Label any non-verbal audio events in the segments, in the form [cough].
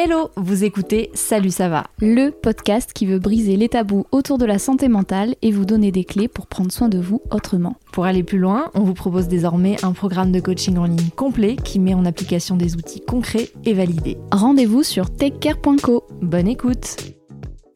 Hello, vous écoutez Salut ça va, le podcast qui veut briser les tabous autour de la santé mentale et vous donner des clés pour prendre soin de vous autrement. Pour aller plus loin, on vous propose désormais un programme de coaching en ligne complet qui met en application des outils concrets et validés. Rendez-vous sur takecare.co. Bonne écoute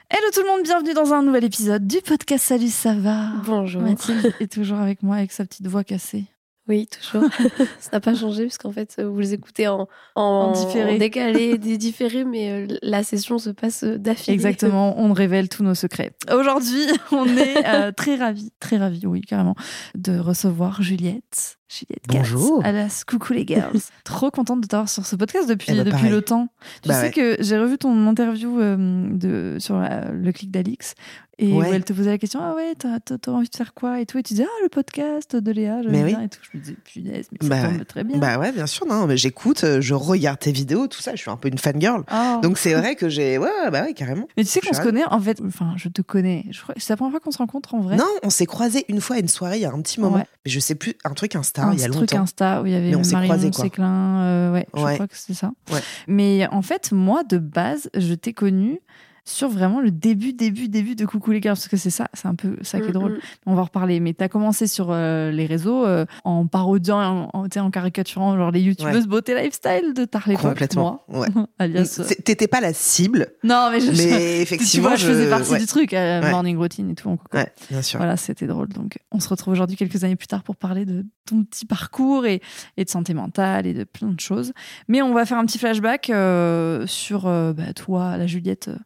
Hello tout le monde, bienvenue dans un nouvel épisode du podcast Salut ça va. Bonjour. Mathilde est toujours avec moi avec sa petite voix cassée. Oui, toujours. [laughs] ça n'a pas changé parce qu'en fait, vous les écoutez en, en, En différé. en décalé, [laughs] des différés, mais euh, la session se passe euh, d'affilée. Exactement, on révèle tous nos secrets. Aujourd'hui, [laughs] on est euh, très ravis, très ravis, oui, carrément, de recevoir Juliette. Juliette Bonjour. alias Coucou les girls. [laughs] Trop contente de t'avoir sur ce podcast depuis, Eh ben, depuis pareil. le temps. Tu Bah sais ouais. que j'ai revu ton interview euh, de, sur la- le clic d'Alix et Ouais. où elle te posait la question Ah ouais, t'as envie de faire quoi et tout. Et tu disais Ah, le podcast de Léa, j'aime Mais oui. bien et tout. Je me disais Punaise, mais ça Bah tombe ouais. très bien. Bah ouais, bien sûr, non, mais j'écoute, euh, je regarde tes vidéos, tout ça, je suis un peu une fangirl. Oh. Donc c'est vrai que j'ai. Ouais, ouais, bah ouais, carrément. mais tu sais qu'on se connaît, en fait, enfin, je te connais. Je C'est la première fois qu'on se rencontre en vrai. Non, on s'est croisés une fois à une soirée il y a un petit moment. Mais je sais plus, un truc Insta un il y a truc. Insta où il y avait Marion. Séclin, euh, ouais, je crois que c'est ça. Ouais. Mais en fait, moi, de base, je t'ai connue sur vraiment le début, début, début de Coucou les gars, parce que c'est ça, c'est un peu ça qui est Mm, drôle. mm. On va en reparler. Mais t'as commencé sur euh, les réseaux euh, en parodiant, en, en, tu en caricaturant genre les youtubeuses beauté lifestyle de ta l'époque. Complètement. Ouais. Moi, [laughs] alias. euh, C'est- T'étais pas la cible, Non, mais je, mais [laughs] tu effectivement. vois, je faisais partie ouais. du truc, euh, Ouais. morning routine et tout. en coucou. Ouais, bien sûr. Voilà, c'était drôle. Donc, on se retrouve aujourd'hui quelques années plus tard pour parler de ton petit parcours et, et de santé mentale et de plein de choses. Mais on va faire un petit flashback euh, sur euh, bah, toi, la Juliette euh,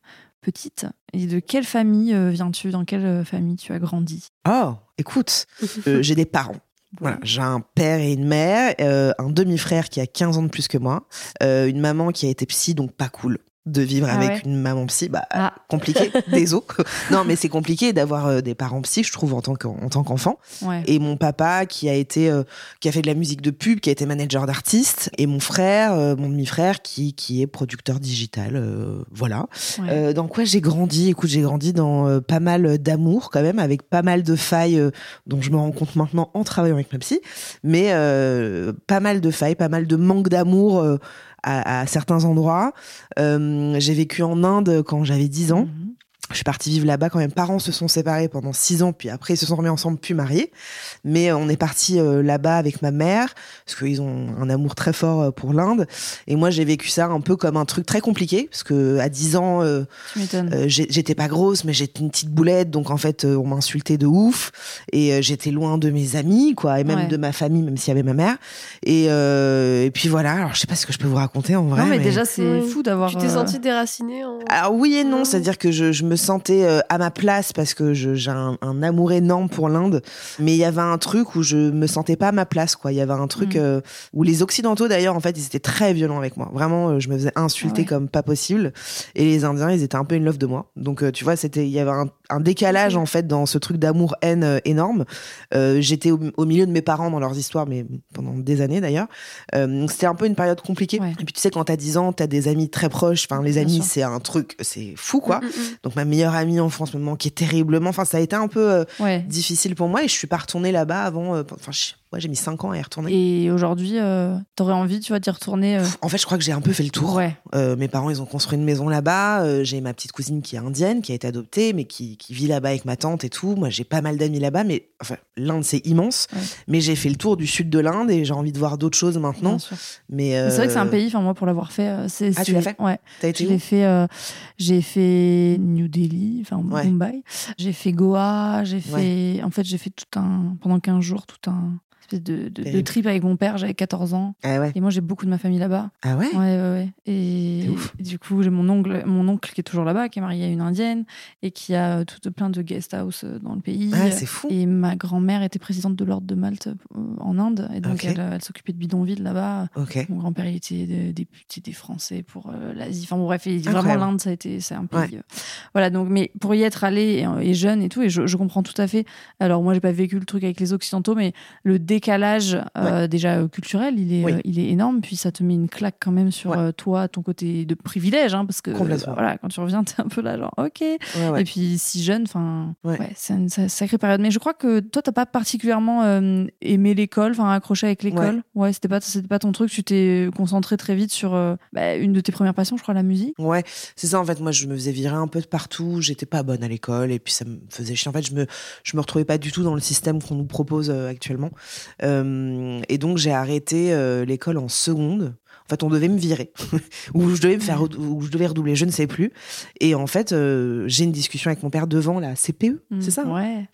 petite. Et de quelle famille euh, viens-tu? Dans quelle euh, famille tu as grandi? Oh, écoute, [laughs] euh, j'ai des parents. Voilà, j'ai un père et une mère, euh, un demi-frère qui a 15 ans de plus que moi, euh, une maman qui a été psy, donc pas cool de vivre Ah avec ouais une maman psy. Bah, Ah. compliqué, [laughs] désolé. [laughs] non, mais c'est compliqué d'avoir euh, des parents psy, je trouve, en tant qu'en- en tant qu'enfant. Ouais. Et mon papa qui a été, euh, qui a fait de la musique de pub, qui a été manager d'artistes, et mon frère, euh, mon demi-frère, qui, qui est producteur digital. euh, voilà. Ouais. Euh, dans quoi j'ai grandi? Écoute, j'ai grandi dans euh, pas mal d'amour quand même, avec pas mal de failles euh, dont je me rends compte maintenant en travaillant avec ma psy, mais euh, pas mal de failles, pas mal de manque d'amour euh, à, certains endroits. Euh, j'ai vécu en Inde quand j'avais 10 ans. Mhm. Je suis partie vivre là-bas quand mes parents se sont séparés pendant six ans, puis après ils se sont remis ensemble, puis mariés. Mais euh, on est parti euh, là-bas avec ma mère, parce qu'ils ont un amour très fort euh, pour l'Inde. Et moi j'ai vécu ça un peu comme un truc très compliqué, parce que à 10 ans, euh, euh, j'étais pas grosse, mais j'étais une petite boulette, donc en fait euh, on m'insultait de ouf. Et euh, j'étais loin de mes amis, quoi, et même Ouais. de ma famille, même s'il y avait ma mère. Et, euh, et puis voilà, alors je sais pas ce que je peux vous raconter en vrai. non, mais, déjà, c'est fou d'avoir. Tu t'es euh, senti déraciné en... Alors oui et non, Ouais. c'est-à-dire que je, je me sentais euh, à ma place parce que j'ai un, un amour énorme pour l'Inde, mais il y avait un truc où je me sentais pas à ma place, quoi. Il y avait un truc Mm. euh, où les Occidentaux d'ailleurs, en fait, ils étaient très violents avec moi. Vraiment, euh, je me faisais insulter Ah ouais. comme pas possible, et les Indiens, ils étaient un peu in love de moi. Donc tu vois, c'était, il y avait un, un décalage Ok. en fait dans ce truc d'amour-haine euh, énorme. Euh, J'étais au, au milieu de mes parents dans leurs histoires, mais pendant des années d'ailleurs. Euh, c'était un peu une période compliquée. Ouais. Et puis tu sais, quand t'as 10 ans, t'as des amis très proches. Enfin, les Bien amis, c'est un truc, c'est fou quoi. Mm, mm, mm. Donc ma meilleure amie en France me manquait terriblement. Enfin, ça a été un peu euh, Ouais. difficile pour moi et je suis pas retournée là-bas avant. Enfin, je- ouais, j'ai mis 5 ans à y retourner. Et aujourd'hui, euh, t'aurais envie, tu vois, d'y retourner. euh, En fait, je crois que j'ai un peu fait le tour. Ouais. Euh, mes parents, ils ont construit une maison là-bas. Euh, j'ai ma petite cousine qui est indienne, qui a été adoptée, mais qui, qui vit là-bas avec ma tante et tout. Moi, j'ai pas mal d'amis là-bas, mais enfin, l'Inde, c'est immense. Ouais. Mais j'ai fait le tour du sud de l'Inde et j'ai envie de voir d'autres choses maintenant. bien sûr. Mais Mais C'est vrai que c'est un pays, enfin moi pour l'avoir fait, c'est. Ah, tu l'as fait Ouais. T'as été où fait. j'ai fait New Delhi, enfin Ouais. Mumbai. J'ai fait Goa. J'ai fait. En fait, j'ai fait tout un pendant 15 jours tout un espèce de, de- trip avec mon père. J'avais 14 ans. Ah ouais. Et moi, j'ai beaucoup de ma famille là-bas. Ah ouais? Ouais, ouais, ouais. Et, C'est ouf. et du coup, j'ai mon oncle, mon oncle qui est toujours là-bas, qui est marié à une indienne et qui a tout plein de guest house euh, dans le pays. Ah, c'est fou. Et ma grand-mère était présidente de l'ordre de Malte euh, en Inde. Et donc, elle, elle s'occupait de bidonville là-bas. Mon grand-père, il était député des Français pour euh, l'Asie. Enfin, bon, bref, Incroyable. vraiment, l'Inde, ça a été, c'est un pays. Ouais. euh, voilà, donc, mais pour y être allé et, et jeune et tout, et je, je comprends tout à fait. Alors, moi, j'ai pas vécu le truc avec les Occidentaux, mais le décalage, euh, déjà euh, culturel, il est, Oui. euh, il est énorme. Puis ça te met une claque quand même sur Ouais. toi, ton côté de privilège, hein, parce que Complètement. voilà, quand tu reviens, [laughs] t'es un peu là, genre, ok. Ouais. Et puis si jeune, enfin, c'est une sa- sacrée période. Mais je crois que toi, t'as pas particulièrement aimé l'école, enfin accroché avec l'école? Ouais, c'était pas, c'était pas ton truc. Tu t'es concentré très vite sur bah, une de tes premières passions, je crois, la musique? Ouais, c'est ça en fait. Moi, je me faisais virer un peu de partout. J'étais pas bonne à l'école et puis ça me faisait chier. En fait, je me je me retrouvais pas du tout dans le système qu'on nous propose actuellement. Euh, et donc j'ai arrêté euh, l'école en seconde. En fait, on devait me virer [laughs] ou je devais me faire ou je devais redoubler, je ne sais plus. Et en fait, euh, j'ai une discussion avec mon père devant la CPE, c'est ça. hein? Ouais.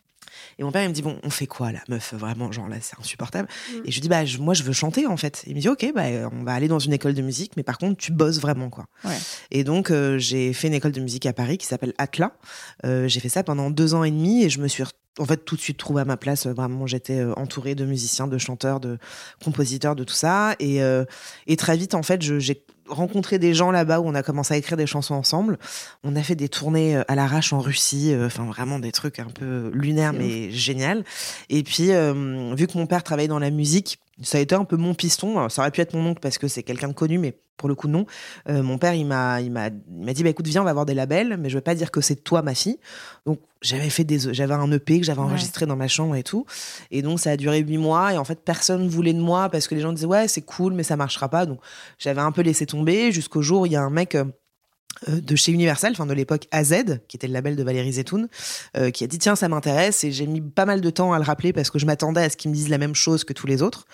Et mon père, il me dit, bon, on fait quoi, là, meuf? Vraiment, genre là, c'est insupportable. Mm. Et je lui dis, bah, je- moi, je veux chanter, en fait. Il me dit, ok, bah, on va aller dans une école de musique, mais par contre, tu bosses vraiment, quoi. Ouais. Et donc, euh, j'ai fait une école de musique à Paris qui s'appelle Atla. Euh, j'ai fait ça pendant deux ans et demi et je me suis, en fait, tout de suite trouvé à ma place. Euh, Vraiment, j'étais euh, entourée de musiciens, de chanteurs, de compositeurs, de tout ça. Et, euh, et très vite, en fait, j'ai rencontré des gens là-bas où on a commencé à écrire des chansons ensemble. On a fait des tournées à l'arrache en Russie, euh, enfin vraiment des trucs un peu lunaires mais génial. Et puis euh, vu que mon père travaillait dans la musique, ça a été un peu mon piston. Ça aurait pu être mon oncle parce que c'est quelqu'un de connu, mais pour le coup non. Euh, mon père il m'a il m'a il m'a dit bah écoute viens on va avoir des labels, mais je veux pas dire que c'est toi ma fille. Donc j'avais fait des j'avais un EP que j'avais Ouais. enregistré dans ma chambre et tout. Et donc ça a duré huit mois et en fait personne voulait de moi parce que les gens disaient ouais c'est cool mais ça marchera pas. Donc j'avais un peu laissé tomber jusqu'au jour où il y a un mec euh, de chez Universal, enfin de l'époque AZ, qui était le label de Valérie Zetoun, euh, qui a dit tiens ça m'intéresse et j'ai mis pas mal de temps à le rappeler parce que je m'attendais à ce qu'il me dise la même chose que tous les autres.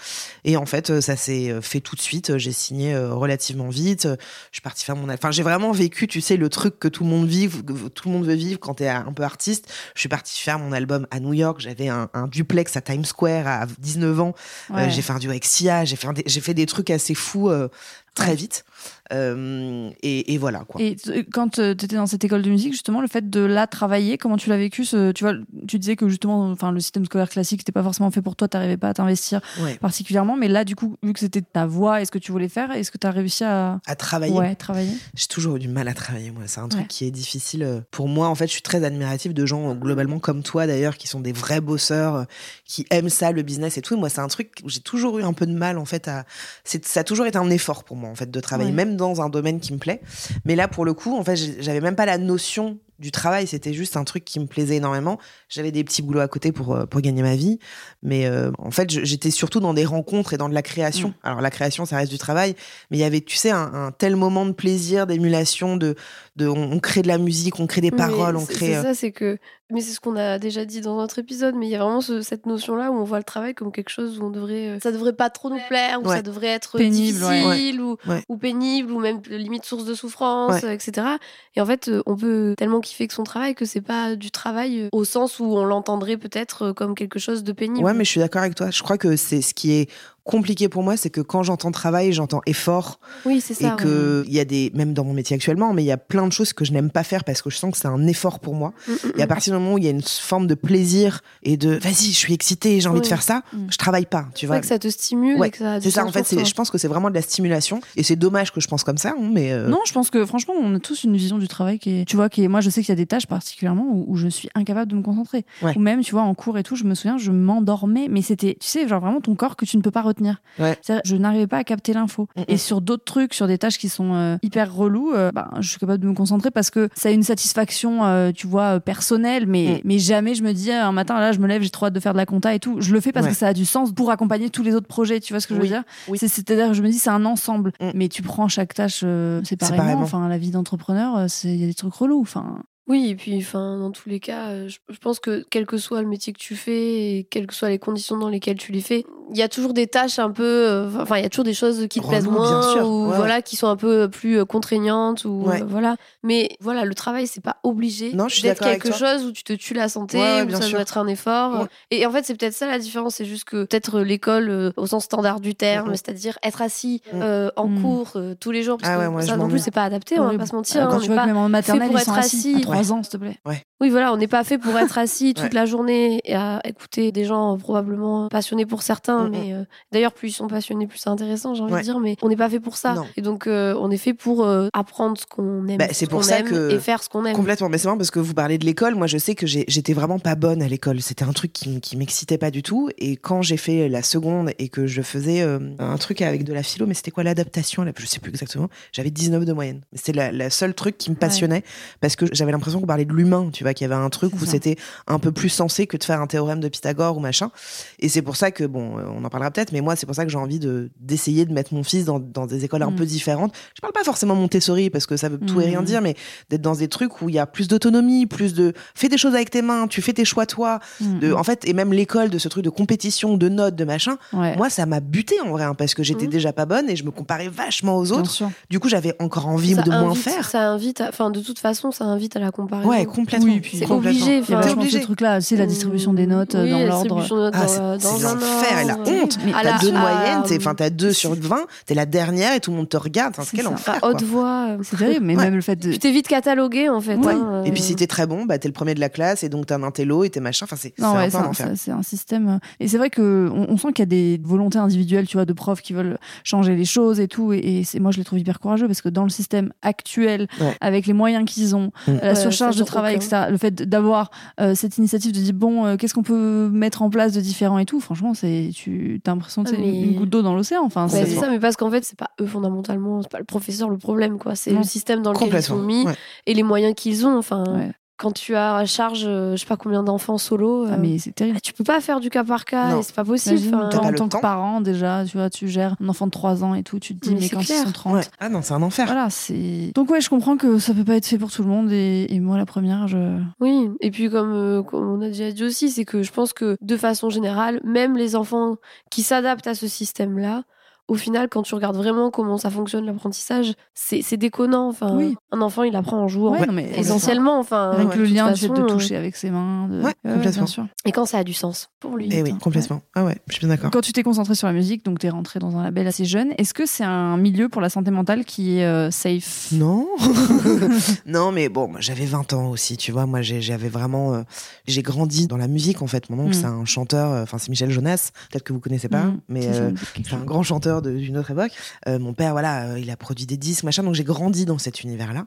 Et en fait euh, ça s'est euh, fait tout de suite. J'ai signé euh, relativement vite. Euh, je suis partie faire mon enfin j'ai vraiment vécu tu sais le truc que tout le monde vit que tout le monde veut vivre quand t'es un peu artiste. Je suis partie faire mon album à New York. J'avais un, un duplex à Times Square à 19 ans. Euh, j'ai fait un duo avec Sia. J'ai fait des- j'ai fait des trucs assez fous euh, très vite. Euh, et, et voilà quoi Et quand tu étais dans cette école de musique, justement, le fait de là travailler, comment tu l'as vécu ce, Tu vois, tu disais que justement, enfin, le système scolaire classique, c'était pas forcément fait pour toi, t'arrivais pas à t'investir ouais. particulièrement. Mais là, du coup, vu que c'était ta voix et ce que tu voulais faire, est-ce que tu as réussi à à travailler ouais, travailler J'ai toujours eu du mal à travailler, moi. C'est un truc Ouais. qui est difficile. euh, Pour moi, en fait, je suis très admirative de gens, euh, globalement, comme toi, d'ailleurs, qui sont des vrais bosseurs, euh, qui aiment ça, le business et tout. Et moi, c'est un truc où j'ai toujours eu un peu de mal, en fait, à. Ça a toujours été un effort pour moi, en fait, de travailler, Ouais. même dans un domaine qui me plaît. Mais là, pour le coup, en fait, j'avais même pas la notion du travail. C'était juste un truc qui me plaisait énormément. J'avais des petits boulots à côté pour, euh, pour gagner ma vie. Mais euh, en fait, j'étais surtout dans des rencontres et dans de la création. Mm. Alors, la création, ça reste du travail. Mais il y avait, tu sais, un, un tel moment de plaisir, d'émulation, de, de, on, on crée de la musique, on crée des Mais paroles, on crée. C'est euh, ça, c'est que. Mais c'est ce qu'on a déjà dit dans notre épisode, mais il y a vraiment ce- cette notion-là où on voit le travail comme quelque chose où on devrait. Ça devrait pas trop nous plaire, ou Ouais. ça devrait être Pénible, ouais. difficile, Ou, Ouais. ou pénible, ou même limite source de souffrance, Ouais. etc. Et en fait, on peut tellement kiffer que son travail que c'est pas du travail euh, au sens où on l'entendrait peut-être euh, comme quelque chose de pénible. Ouais, mais je suis d'accord avec toi. Je crois que c'est ce qui est compliqué pour moi, c'est que quand j'entends travail, j'entends effort Oui, c'est ça. et que il y a des, même dans mon métier actuellement, mais il y a plein de choses que je n'aime pas faire parce que je sens que c'est un effort pour moi. Mm, mm, Et à mm. partir du moment où il y a une forme de plaisir et de vas-y, je suis excitée, j'ai envie de faire ça, Mm. je travaille pas, tu C'est vois. vrai que ça te stimule Ouais, C'est ça, en fait, je pense que c'est vraiment de la stimulation. Et c'est dommage que je pense comme ça, hein, mais. euh, Non, je pense que franchement, on a tous une vision du travail qui est, tu vois, qui est, moi, je sais qu'il y a des tâches particulièrement où, où je suis incapable de me concentrer. Ouais. Ou même, tu vois, en cours et tout, je me souviens, je m'endormais, mais c'était, tu sais, genre vraiment ton corps que tu ne peux pas retenir. Ouais. Je n'arrivais pas à capter l'info. Et sur d'autres trucs, sur des tâches qui sont euh, hyper relous, euh, ben, je suis capable de me concentrer parce que ça a une satisfaction, euh, tu vois, personnelle, mais, Mm. mais jamais je me dis, un matin, là, je me lève, j'ai trop hâte de faire de la compta et tout. Je le fais parce Ouais. que ça a du sens pour accompagner tous les autres projets, tu vois ce que je veux dire? Oui. C'est- C'est-à-dire, je me dis, c'est un ensemble. Mm. Mais tu prends chaque tâche séparément. Enfin, la vie d'entrepreneur, c'est- il y a des trucs relous. Enfin, Oui, et puis enfin, dans tous les cas, euh, je, je pense que quel que soit le métier que tu fais et quelles que soient les conditions dans lesquelles tu les fais, il y a toujours des tâches un peu, euh, enfin, il y a toujours des choses qui te plaisent bien moins sûr. ou Ouais, voilà, qui sont un peu plus euh, contraignantes ou Ouais. euh, voilà. Mais voilà, le travail, c'est pas obligé d'être quelque chose où tu te tues la santé, Ouais, où ça sûr. doit être un effort. Ouais. Et en fait, c'est peut-être ça la différence, c'est juste que peut-être l'école, euh, au sens standard du terme, Mhm. c'est-à-dire être assis euh, en Mhm. cours euh, tous les jours, parce Ah que ouais, moi, je ça non plus, c'est pas adapté, on va pas se mentir. Euh, hein, Quand on tu vois que même en maternelle, pour ils sont être assis assis. à 3 ans, s'il te plaît. Oui, voilà, on n'est pas fait pour être assis [laughs] toute Ouais. la journée et à écouter des gens probablement passionnés pour certains, Mhm. mais euh, d'ailleurs, plus ils sont passionnés, plus c'est intéressant, j'ai envie Ouais. de dire, mais on n'est pas fait pour ça. Non. Et donc, euh, on est fait pour euh, apprendre ce qu'on aime, Bah, ce pour ça aime que- et faire ce qu'on aime. Complètement, mais c'est marrant parce que vous parlez de l'école. Moi, je sais que j'étais vraiment pas bonne à l'école. C'était un truc qui, m'excitait pas du tout. Et quand j'ai fait la seconde et que je faisais euh, un truc avec de la philo, mais c'était quoi l'adaptation? Là Je sais plus exactement. J'avais 19 de moyenne. C'était la seule truc qui me passionnait parce que j'avais l'impression qu'on parlait de l'humain. Tu vois, qu'il y avait un truc où c'était un peu plus sensé que de faire un théorème de Pythagore ou machin. Et c'est pour ça que bon, euh, on en parlera peut-être, mais moi, c'est pour ça que j'ai envie de d'essayer de mettre mon fils dans, dans des écoles un Mm. peu différentes. Je parle pas forcément Montessori parce que ça veut tout et rien Mm. dire, mais d'être dans des trucs où il y a plus d'autonomie, plus de fais des choses avec tes mains, tu fais tes choix toi. Mm, De, en fait, et même l'école de ce truc de compétition, de notes, de machin. Ouais. Moi, ça m'a buté en vrai hein, parce que j'étais déjà pas bonne et je me comparais vachement aux autres. Du coup, j'avais encore envie ça de moins faire. Ça invite, enfin, de toute façon, ça invite à la comparaison. Ouais, complètement. Oui, C'est obligé, enfin, vachement obligé. ces trucs-là, c'est la distribution des notes euh, Oui, dans l'ordre. Ah, c'est l'enfer et la honte. T'as deux de à- moyenne, t'es- enfin t'as deux sur 20, t'es la dernière et tout le monde te regarde. Enfin, C'est quel enfer. haute voix. euh. C'est terrible, mais Ouais. même le fait de. Tu t'es vite catalogué, en fait. Ouais. hein, Et puis euh. si t'es très bon, bah t'es le premier de la classe et donc t'as un intello et t'es machin. Enfin c'est un c'est un un, enfer. c'est- c'est un système. euh, Et c'est vrai que on, sent qu'il y a des volontés individuelles, tu vois, de profs qui veulent changer les choses et tout. Et, moi, je les trouve hyper courageux parce que dans le système actuel, avec les moyens qu'ils ont, Mm. la surcharge ça, de travail, aucun. etc., le fait d'avoir euh, cette initiative de dire bon, euh, qu'est-ce qu'on peut mettre en place de différent et tout. Franchement, c'est tu as l'impression que Ah, c'est une- mais- une goutte d'eau dans l'océan. Enfin, Ouais, c'est c'est ça, mais parce qu'en fait, c'est pas eux fondamentalement, c'est pas le professeur le problème, quoi. C'est Non. le système dans lequel ils sont mis Ouais. et les moyens qu'ils ont. Enfin, Ouais. Quand tu as à charge, euh, je sais pas combien d'enfants solo, euh, Ah, mais c'est terrible. bah, tu peux pas faire du cas par cas c'est pas possible. Enfin, en tant temps. que parent, déjà, tu vois, tu gères un enfant de 3 ans et tout, tu te dis, Mais quand clair. ils sont 30. Ouais. Ah non, c'est un enfer. Voilà, c'est. Donc, ouais, je comprends que ça peut pas être fait pour tout le monde. Et, et moi, la première, je. Oui, et puis comme, euh, comme on a déjà dit aussi, c'est que je pense que de façon générale, même les enfants qui s'adaptent à ce système-là, au final, quand tu regardes vraiment comment ça fonctionne l'apprentissage, c'est déconnant. Enfin, Oui. un enfant, il apprend en jouant. Ouais, non, mais Essentiellement, enfin, Rien que le lien fait de façon, euh, toucher avec ses mains. De... Ouais, complètement. bien sûr. Et quand ça a du sens pour lui. Et Eh oui, complètement. Ah ouais, je suis bien d'accord. Quand tu t'es concentré sur la musique, donc t'es rentré dans un label assez jeune, est-ce que c'est un milieu pour la santé mentale qui est euh, safe? Non, [laughs] [laughs] non, mais bon, j'avais 20 ans aussi, tu vois. Moi, j'ai- j'avais vraiment, euh, j'ai grandi dans la musique en fait. Mon oncle, Mm. c'est un chanteur. euh, Enfin, c'est Michel Jonas. Peut-être que vous connaissez pas, Mm, mais euh, c'est un grand chanteur d'une autre époque. Euh, mon père, voilà, euh, il a produit des disques, machin. Donc j'ai grandi dans cet univers-là.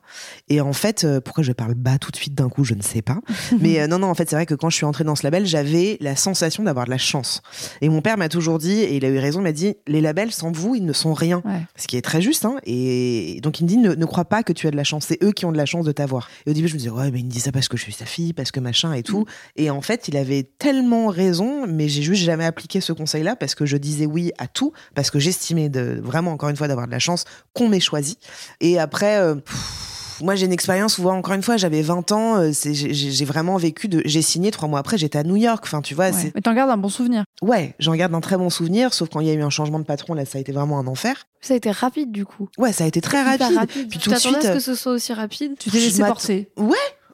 Et en fait, euh, pourquoi je parle bas tout de suite d'un coup, je ne sais pas. [laughs] Mais non, non, en fait, c'est vrai que quand je suis entrée dans ce label, j'avais la sensation d'avoir de la chance. Et mon père m'a toujours dit, et il a eu raison, il m'a dit, les labels sans vous, ils ne sont rien. Ouais. Ce qui est très juste, hein. Et donc il me dit, ne, ne crois pas que tu as de la chance. C'est eux qui ont de la chance de t'avoir. Et au début, je me disais, ouais, mais il me dit ça parce que je suis sa fille, parce que machin et tout. Et en fait, il avait tellement raison, mais j'ai juste jamais appliqué ce conseil-là parce que je disais oui à tout, parce que j'estimais de, vraiment, encore une fois, d'avoir de la chance qu'on m'ait choisi. Et après, euh, pff, moi, j'ai une expérience où, encore une fois, j'avais 20 ans, euh, j'ai vraiment vécu de. J'ai signé trois mois après, j'étais à New York. Enfin, tu vois, Ouais. Mais t'en gardes un bon souvenir. Ouais, j'en garde un très bon souvenir, sauf quand il y a eu un changement de patron, là, ça a été vraiment un enfer. Ça a été rapide du coup. Ouais, ça a été très Hyper rapide. Puis tu tout de t'attendais suite, à ce que ce soit aussi rapide Tu t'es laissé porter.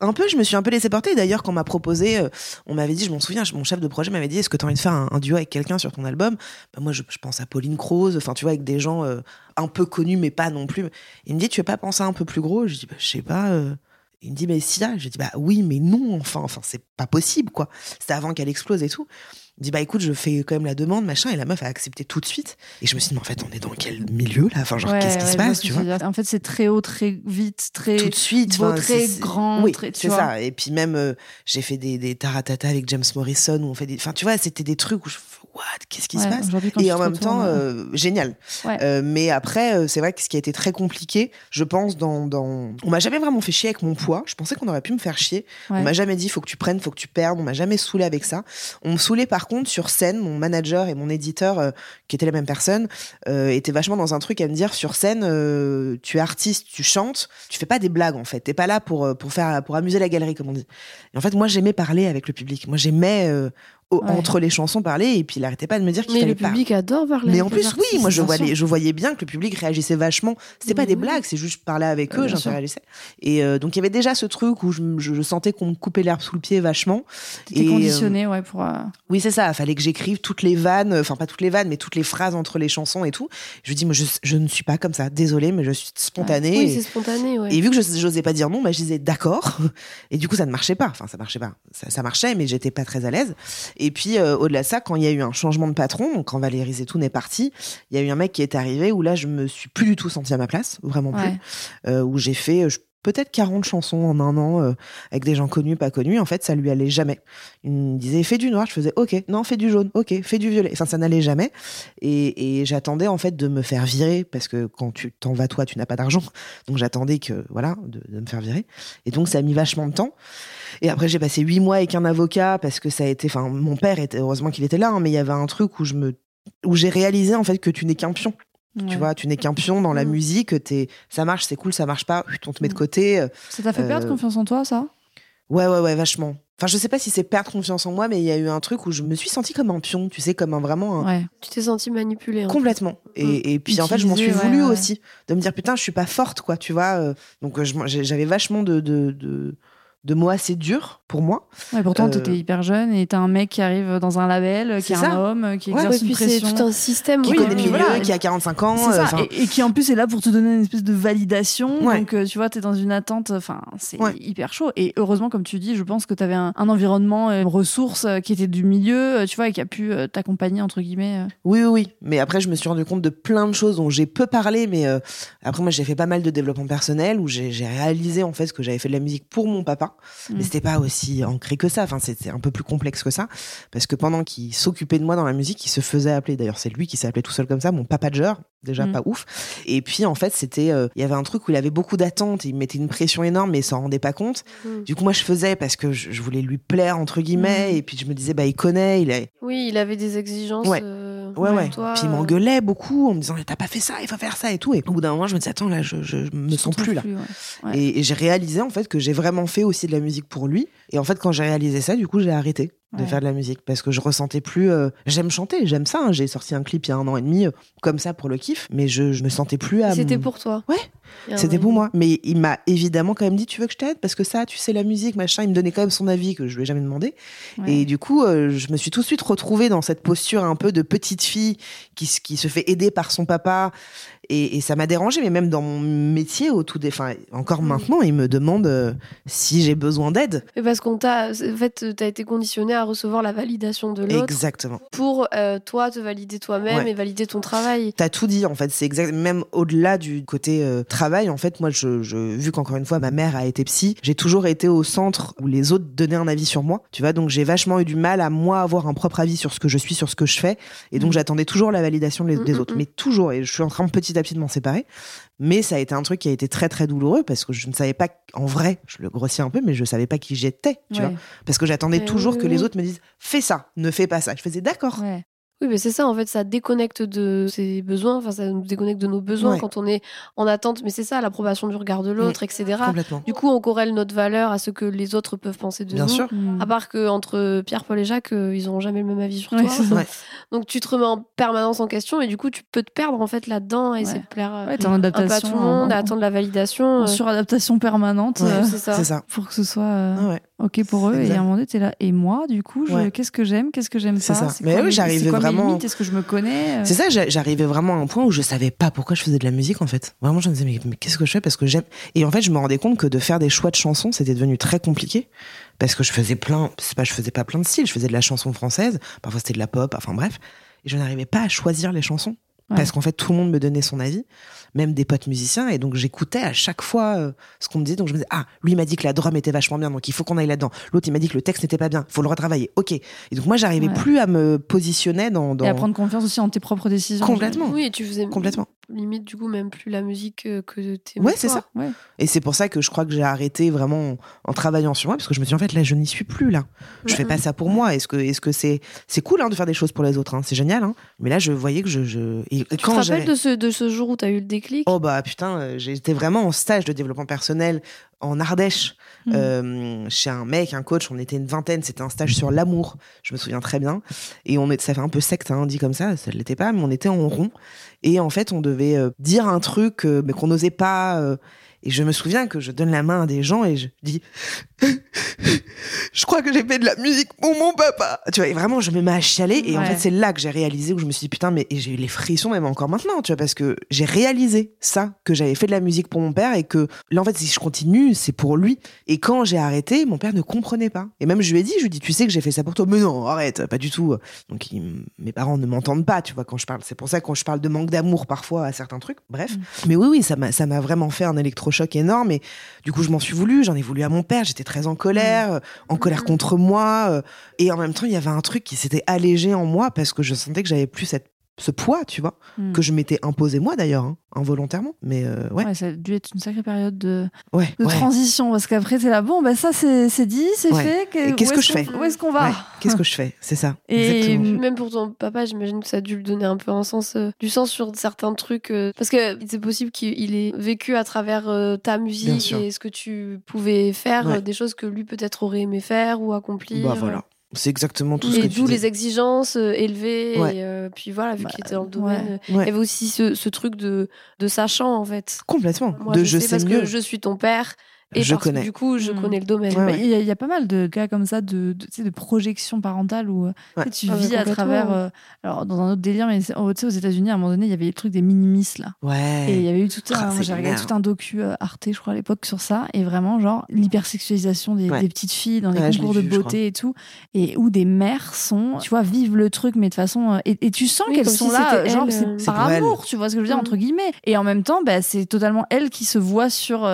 Un peu, je me suis un peu laissé porter. D'ailleurs, quand on m'a proposé, euh, on m'avait dit, je m'en souviens, mon chef de projet m'avait dit, est-ce que tu as envie de faire un, duo avec quelqu'un sur ton album? Bah, Moi, je, pense à Pauline Croze, enfin, tu vois, avec des gens euh, un peu connus, mais pas non plus. Il me dit, tu veux pas penser un peu plus gros? Je dis, bah, je sais pas. euh. Il me dit, mais si, là. Je dis, bah oui, mais non, enfin, enfin c'est pas possible, quoi. C'était avant qu'elle explose et tout. Dit, bah écoute, je fais quand même la demande, machin. Et la meuf a accepté tout de suite. Et je me suis dit, mais en fait, on est dans quel milieu, là? Enfin, genre, Ouais, qu'est-ce qui ouais, se passe, tu vois? En fait, c'est très haut, très vite, très. tout de suite. beau, très grand, Oui, très- c'est vois. ça. Et puis même, euh, j'ai fait des, des taratata avec James Morrison où on fait des. Enfin, tu vois, c'était des trucs où je what? Qu'est-ce qui se passe? Et en même temps, euh, génial. Euh, mais après, c'est vrai que ce qui a été très compliqué, je pense, dans. dans... On m'a jamais vraiment fait chier avec mon poids. Je pensais qu'on aurait pu me faire chier. On m'a jamais dit, faut que tu prennes, faut que tu perdes. On m'a jamais saoulé avec ça. On me saoulait par contre sur scène. Mon manager et mon éditeur, euh, qui étaient la même personne, euh, étaient vachement dans un truc à me dire sur scène, euh, tu es artiste, tu chantes, tu fais pas des blagues en fait. T'es pas là pour euh, pour faire pour amuser la galerie comme on dit. Et en fait, moi j'aimais parler avec le public. Moi j'aimais au- Ouais. entre les chansons parler et puis il arrêtait pas de me dire qu'il Mais fallait le pas. public adore parler. Mais en plus, oui, moi je voyais, je voyais bien que le public réagissait vachement. C'était pas Mais des oui. blagues, c'est juste je parlais avec Ouais, eux, j'interagissais. Et euh, donc il y avait déjà ce truc où je, sentais qu'on me coupait l'herbe sous le pied vachement. T'étais euh, conditionné, ouais, pour. euh, Oui, c'est ça. Fallait que j'écrive toutes les vannes, enfin pas toutes les vannes, mais toutes les phrases entre les chansons et tout. Je lui dis, moi, je, je ne suis pas comme ça. Désolée, mais je suis spontanée. Oui, et, c'est spontané, ouais. et vu que je j'osais pas dire non, bah, je disais d'accord. [laughs] Et du coup, ça ne marchait pas. Enfin, ça marchait pas. Ça, ça marchait, mais j'étais pas très à l'aise. Et puis, euh, au-delà de ça, quand il y a eu un changement de patron, donc quand Valérie Zetoun est partie, il y a eu un mec qui est arrivé où là, je me suis plus du tout sentie à ma place, vraiment plus. Ouais. Euh, où j'ai fait euh, je- peut-être 40 chansons en un an euh, avec des gens connus, pas connus. En fait, ça lui allait jamais. Il me disait fais du noir, je faisais ok, non, fais du jaune, ok, fais du violet. Enfin, ça n'allait jamais. Et, j'attendais en fait de me faire virer parce que quand tu t'en vas toi, tu n'as pas d'argent. Donc j'attendais que voilà de, de me faire virer. Et donc ça a mis vachement de temps. Et après j'ai passé huit mois avec un avocat parce que ça a été. Enfin, mon père était heureusement qu'il était là, hein, mais il y avait un truc où je me où j'ai réalisé en fait que tu n'es qu'un pion. Ouais. Tu vois, tu n'es qu'un pion dans la Mm. musique, t'es, ça marche, c'est cool, ça marche pas, on te met de Mm. côté. euh, Ça t'a fait perdre Euh, confiance en toi, ça? Ouais, ouais, ouais, vachement. Enfin, je sais pas si c'est perdre confiance en moi, mais il y a eu un truc où je me suis sentie comme un pion, tu sais, comme un vraiment un- Ouais. Tu t'es senti manipulé. hein. complètement. Et, et puis en fait, je m'en suis ouais, voulu ouais. aussi de me dire putain, je suis pas forte, quoi, tu vois. euh, donc j'avais vachement de, de, de, de mots assez durs pour moi. Ouais, pourtant, Euh, t'étais hyper jeune et t'as un mec qui arrive dans un label, qui est un homme, qui Ouais, exerce Ouais, une puis c'est pression. tout un système. Qui Oui, connaît milieu, voilà. qui a 45 ans. Euh, ça, et, et qui en plus est là pour te donner une espèce de validation. Ouais. Donc, euh, tu vois, t'es dans une attente, enfin, c'est Ouais. hyper chaud. Et heureusement, comme tu dis, je pense que t'avais un, un environnement, euh, une ressource euh, qui était du milieu, euh, tu vois, et qui a pu euh, t'accompagner, entre guillemets. euh. Oui, oui, oui. Mais après, je me suis rendu compte de plein de choses dont j'ai peu parlé. Mais euh, après, moi, j'ai fait pas mal de développement personnel où j'ai réalisé en fait ce que j'avais fait de la musique pour mon papa. Mm. Mais c'était pas aussi ancré que ça. Enfin, c'était un peu plus complexe que ça. Parce que pendant qu'il s'occupait de moi dans la musique, il se faisait appeler. D'ailleurs, c'est lui qui s'appelait tout seul comme ça, mon papager. Déjà Mm. pas ouf. Et puis, en fait, c'était, euh, il y avait un truc où il avait beaucoup d'attentes. Il me mettait une pression énorme, mais il s'en rendait pas compte. Mm. Du coup, moi, je faisais parce que je, je voulais lui plaire entre guillemets. Mm. Et puis, je me disais, bah, il connaît, il est. Oui, il avait des exigences. Ouais. euh, Ouais, ouais. toi, Puis il euh, m'engueulait beaucoup en me disant, t'as pas fait ça, il faut faire ça et tout. Et au bout d'un moment, je me disais, attends, là, je, je me sens plus là. ouais. Ouais. Et, et j'ai réalisé en fait que j'ai vraiment fait aussi de la musique pour lui. Et en fait, quand j'ai réalisé ça, du coup, j'ai arrêté de Ouais. faire de la musique parce que je ressentais plus. euh, J'aime chanter, j'aime ça. hein. J'ai sorti un clip il y a un an et demi euh, comme ça pour le kiff, mais je, je me sentais plus à. C'était pour toi. Ouais. Il y a un C'était pour moi. Mais il m'a évidemment quand même dit Tu veux que je t'aide? Parce que ça, tu sais la musique, machin. Il me donnait quand même son avis que je lui ai jamais demandé. Ouais. Et du coup, euh, je me suis tout de suite retrouvée dans cette posture un peu de petite fille qui, se fait aider par son papa. Et, et ça m'a dérangé, mais même dans mon métier, au tout des, enfin, encore Mm. maintenant, il me demande euh, si j'ai besoin d'aide. Parce qu'on t'a, en fait, t'as été conditionné à recevoir la validation de l'autre Exactement. pour euh, toi te valider toi-même Ouais. et valider ton travail. T'as tout dit en fait, c'est exact. Même au-delà du côté travail, en fait, moi, je, je vu qu'encore une fois ma mère a été psy, j'ai toujours été au centre où les autres donnaient un avis sur moi. Tu vois, donc j'ai vachement eu du mal à moi avoir un propre avis sur ce que je suis, sur ce que je fais, et donc Mhm. j'attendais toujours la validation des, des autres, mais toujours. Et je suis en train petit à petit de m'en séparer. Mais ça a été un truc qui a été très très douloureux parce que je ne savais pas, en vrai, je le grossis un peu, mais je savais pas qui j'étais, tu Ouais. vois. Parce que j'attendais toujours oui, que oui, les autres me disent fais ça, ne fais pas ça. Je faisais d'accord. Ouais. Oui, mais c'est ça, en fait, ça déconnecte de ses besoins, enfin, ça nous déconnecte de nos besoins Ouais. quand on est en attente. Mais c'est ça, l'approbation du regard de l'autre, etc. Complètement. Du coup, on corrèle notre valeur à ce que les autres peuvent penser de Bien nous. sûr. Mm. À part que entre Pierre, Paul et Jacques, euh, ils n'auront jamais le même avis sur Ouais, toi. ça. Donc tu te remets en permanence en question et du coup, tu peux te perdre en fait là-dedans et Ouais. essayer de plaire euh, Ouais, un peu à tout le monde, en- à attendre la validation. en euh, suradaptation permanente Ouais, euh, c'est ça. Ça. pour que ce soit euh, Ah ouais. ok pour eux. Et Exact. à un moment donné, t'es là. Et moi, du coup, je- qu'est-ce que j'aime, qu'est-ce que j'aime C'est pas? ça. C'est Mais quoi oui, mes- vraiment- limites Est-ce que je me connais euh, C'est ça, j'a- j'arrivais vraiment à un point où je savais pas pourquoi je faisais de la musique en fait. Vraiment, je me disais mais, mais qu'est-ce que je fais? Parce que j'aime. Et en fait, je me rendais compte que de faire des choix de chansons, c'était devenu très compliqué parce que je faisais plein. C'est pas, je faisais pas plein de styles. Je faisais de la chanson française, parfois c'était de la pop, enfin bref. Et je n'arrivais pas à choisir les chansons Ouais. parce qu'en fait tout le monde me donnait son avis, même des potes musiciens. Et donc j'écoutais à chaque fois euh, ce qu'on me disait. Donc je me disais ah lui m'a dit que la drum était vachement bien, donc il faut qu'on aille là-dedans. L'autre il m'a dit que le texte n'était pas bien, faut le retravailler. Ok. Et donc moi j'arrivais Ouais. plus à me positionner dans. dans... Et à prendre confiance aussi en tes propres décisions. Complètement. Oui, et tu faisais Complètement. Limite du coup même plus la musique euh, que t'es. Ouais, c'est ça. Ouais. Et c'est pour ça que je crois que j'ai arrêté vraiment en, en travaillant sur moi, parce que je me suis dit, en fait, là, je n'y suis plus, là. Je fais pas ça pour moi. Est-ce que est-ce que c'est c'est cool hein, de faire des choses pour les autres hein, C'est génial, hein. Mais là, je voyais que je... je... Et Tu te quand rappelles j'avais- de ce, de ce jour où t'as eu le déclic? Oh bah putain, euh, j'étais vraiment en stage de développement personnel en Ardèche Mhm. euh, chez un mec, un coach. On était une vingtaine. C'était un stage sur l'amour. Je me souviens très bien. Et on est, ça fait un peu secte, hein, dit comme ça. Ça ne l'était pas, mais on était en rond. Et en fait, on devait euh, dire un truc, euh, mais qu'on n'osait pas. Et je me souviens que je donne la main à des gens et je dis [laughs] Je crois que j'ai fait de la musique pour mon papa. Tu vois, et vraiment, je me mets à chialer. Et en fait, c'est là que j'ai réalisé, où je me suis dit Putain, mais j'ai eu les frissons, même encore maintenant, tu vois, parce que j'ai réalisé ça, que j'avais fait de la musique pour mon père et que là, en fait, si je continue, c'est pour lui. Et quand j'ai arrêté, mon père ne comprenait pas. Et même, je lui ai dit Je lui ai dit Tu sais que j'ai fait ça pour toi. Mais non, arrête, pas du tout. Donc, il- mes parents ne m'entendent pas, tu vois, quand je parle. C'est pour ça, quand je parle de manque d'amour parfois à certains trucs. Bref. Mais oui, oui, ça m'a, ça m'a vraiment fait un électrochoc énorme. Et du coup, je m'en suis voulu. J'en ai voulu à mon père. J'étais très en colère, euh, en colère contre moi. euh, et en même temps, il y avait un truc qui s'était allégé en moi parce que je sentais que j'avais plus cette, ce poids, tu vois, Mm. que je m'étais imposé moi d'ailleurs, hein, involontairement. Mais euh, ouais, Ouais, ça a dû être une sacrée période de, ouais, de ouais. transition parce qu'après t'es là bon bah ça c'est c'est dit c'est Ouais. fait qu'est-ce que je fais où est-ce qu'on va Ouais. Qu'est-ce que je fais? C'est ça. Et- Exactement. Même pour ton papa, j'imagine que ça a dû lui donner un peu un sens, euh, du sens sur certains trucs. euh, parce que c'est possible qu'il ait vécu à travers euh, ta musique et ce que tu pouvais faire, Ouais. euh, des choses que lui peut-être aurait aimé faire ou accomplir. Bah voilà. C'est exactement tout ce que Et tu d'où les exigences euh, élevées. Ouais. Et euh, puis voilà, vu Bah, qu'il était dans le ouais. domaine, euh, Ouais. il y avait aussi ce, ce truc de, de sachant en fait. Complètement. Moi, de je, je sais sais parce mieux. que je suis ton père. Et Je parce connais. que du coup, je Mm. connais le domaine. Ouais, ouais. Il y, a- il y a pas mal de cas comme ça de, de, tu sais, de projection parentale où euh, tu sais, Ouais. tu Ah, vis à travers. euh, alors, dans un autre délire, mais c'est- tu sais, aux États-Unis, à un moment donné, il y avait le truc des minimis là. Ouais. Et il y avait eu tout Ah, un. J'ai regardé tout un docu euh, Arte, je crois, à l'époque, sur ça. Et vraiment, genre, l'hypersexualisation des, Ouais. des petites filles dans les concours de vu, beauté et tout. Et où des mères sont, tu vois, vivent le truc, mais de façon. euh, Et, et tu sens Oui, qu'elles sont si là, genre, euh, par amour, tu vois ce que je veux dire, Mhm. entre guillemets. Et en même temps, bah, c'est totalement elles qui se voient sur,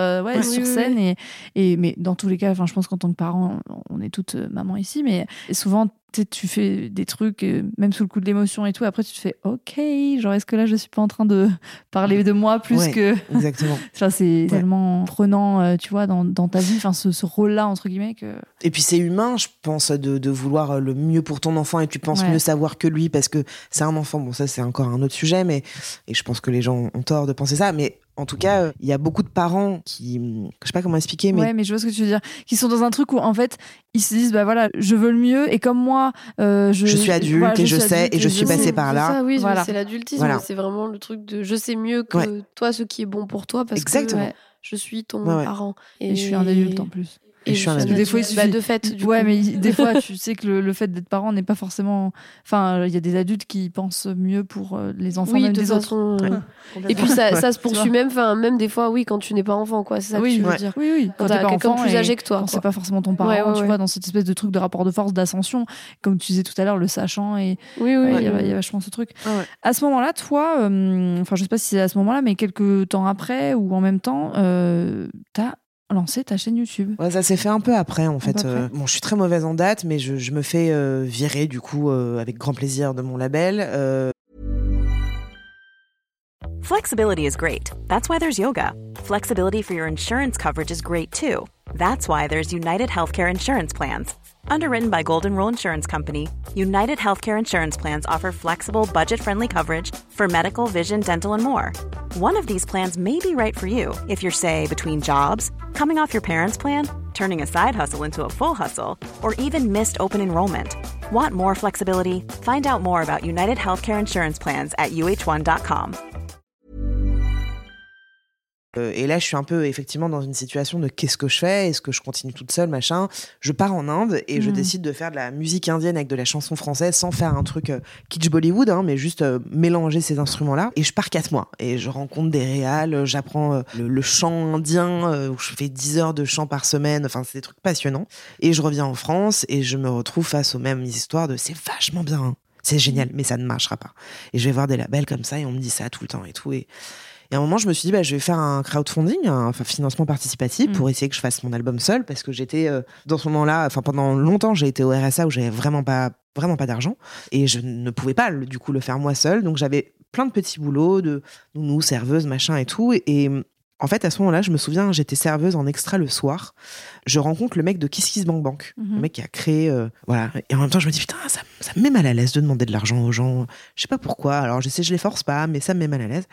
scène. Et, et, mais dans tous les cas, enfin, je pense qu'en tant que parent, on est toutes euh, mamans ici, mais souvent, tu fais des trucs, euh, même sous le coup de l'émotion et tout. Après, tu te fais, OK, genre, est-ce que là, je suis pas en train de [laughs] parler de moi plus Ouais. que. [laughs] Exactement. Enfin, c'est tellement prenant, euh, tu vois, dans, dans ta vie, enfin, ce, ce rôle-là, entre guillemets, que. Et puis c'est humain, je pense, de, de vouloir le mieux pour ton enfant et tu penses Ouais. mieux savoir que lui parce que c'est un enfant. Bon, ça c'est encore un autre sujet, mais et je pense que les gens ont tort de penser ça. Mais en tout cas, euh, il y a beaucoup de parents qui, je sais pas comment expliquer, mais Ouais, mais je vois ce que tu veux dire. Qui sont dans un truc où, en fait, ils se disent, bah voilà, je veux le mieux, et comme moi, euh, je, Je suis adulte voilà, et je sais et je suis passé par là. C'est ça, oui, Voilà. c'est l'adultisme. Voilà. C'est vraiment le truc de je sais mieux que Ouais. toi ce qui est bon pour toi parce Exactement. que je suis ton Ouais, ouais. parent. Et je suis un adulte en plus. Et je suis un Parce que des fois, il Bah, suffit- de fait, du ouais, coup. mais des fois, [laughs] tu sais que le, le fait d'être parent n'est pas forcément. Enfin, il y a des adultes qui pensent mieux pour euh, les enfants oui, même de des autres. façon. Ouais. Et puis ça, ça se poursuit même, enfin même des fois, oui, quand tu n'es pas enfant, quoi. C'est ça oui, que tu veux ouais. dire. oui, oui. Quand t'es t'as pas quelqu'un enfant plus et âgé que toi. Quand c'est pas forcément ton parent, Ouais, ouais, tu ouais. vois, dans cette espèce de truc de rapport de force, d'ascension, comme tu disais tout à l'heure, le sachant et Oui, oui. Il oui. y, a- il y a vachement ce truc. Ouais. À ce moment-là, toi, euh, enfin, je sais pas si c'est à ce moment-là, mais quelques temps après ou en même temps, euh, t'as lancé ta chaîne YouTube. Ouais, ça s'est fait un peu après en fait. Euh, bon, je suis très mauvaise en date, mais je, je me fais euh, virer du coup euh, avec grand plaisir de mon label. Euh, Flexibility is great. That's why there's yoga. Flexibility for your insurance coverage is great too. That's why there's United Healthcare Insurance Plans. Underwritten by Golden Rule Insurance Company, United Healthcare Insurance Plans offer flexible, budget friendly coverage for medical, vision, dental, and more. One of these plans may be right for you if you're, say, between jobs, coming off your parents' plan, turning a side hustle into a full hustle, or even missed open enrollment. Want more flexibility? Find out more about United Healthcare Insurance Plans at uh1.com. Euh, et là, je suis un peu effectivement dans une situation de qu'est-ce que je fais? Est-ce que je continue toute seule, machin Je pars en Inde et je Mhm. décide de faire de la musique indienne avec de la chanson française sans faire un truc euh, kitsch Bollywood, hein, mais juste euh, mélanger ces instruments-là. Et je pars quatre mois et je rencontre des réals, euh, j'apprends euh, le, le chant indien où je fais 10 heures de chant par semaine. Enfin, c'est des trucs passionnants. Et je reviens en France et je me retrouve face aux mêmes histoires de c'est vachement bien. hein. C'est génial, mais ça ne marchera pas. Et je vais voir des labels comme ça et on me dit ça tout le temps et tout. Et, et à un moment, je me suis dit, bah, je vais faire un crowdfunding, un financement participatif, Mm. pour essayer que je fasse mon album seul, parce que j'étais euh, dans ce moment-là, enfin pendant longtemps, j'ai été au RSA où j'avais vraiment pas, vraiment pas d'argent, et je ne pouvais pas du coup le faire moi seul, donc j'avais plein de petits boulots de nounou, serveuse, machin et tout, et, en fait à ce moment-là, je me souviens, j'étais serveuse en extra le soir, je rencontre le mec de Kiss Kiss Bank Bank, Mhm. le mec qui a créé, euh, voilà, et en même temps je me dis putain, ça, ça me met mal à l'aise de demander de l'argent aux gens, je sais pas pourquoi, alors je sais, je les force pas, mais ça me met mal à l'aise.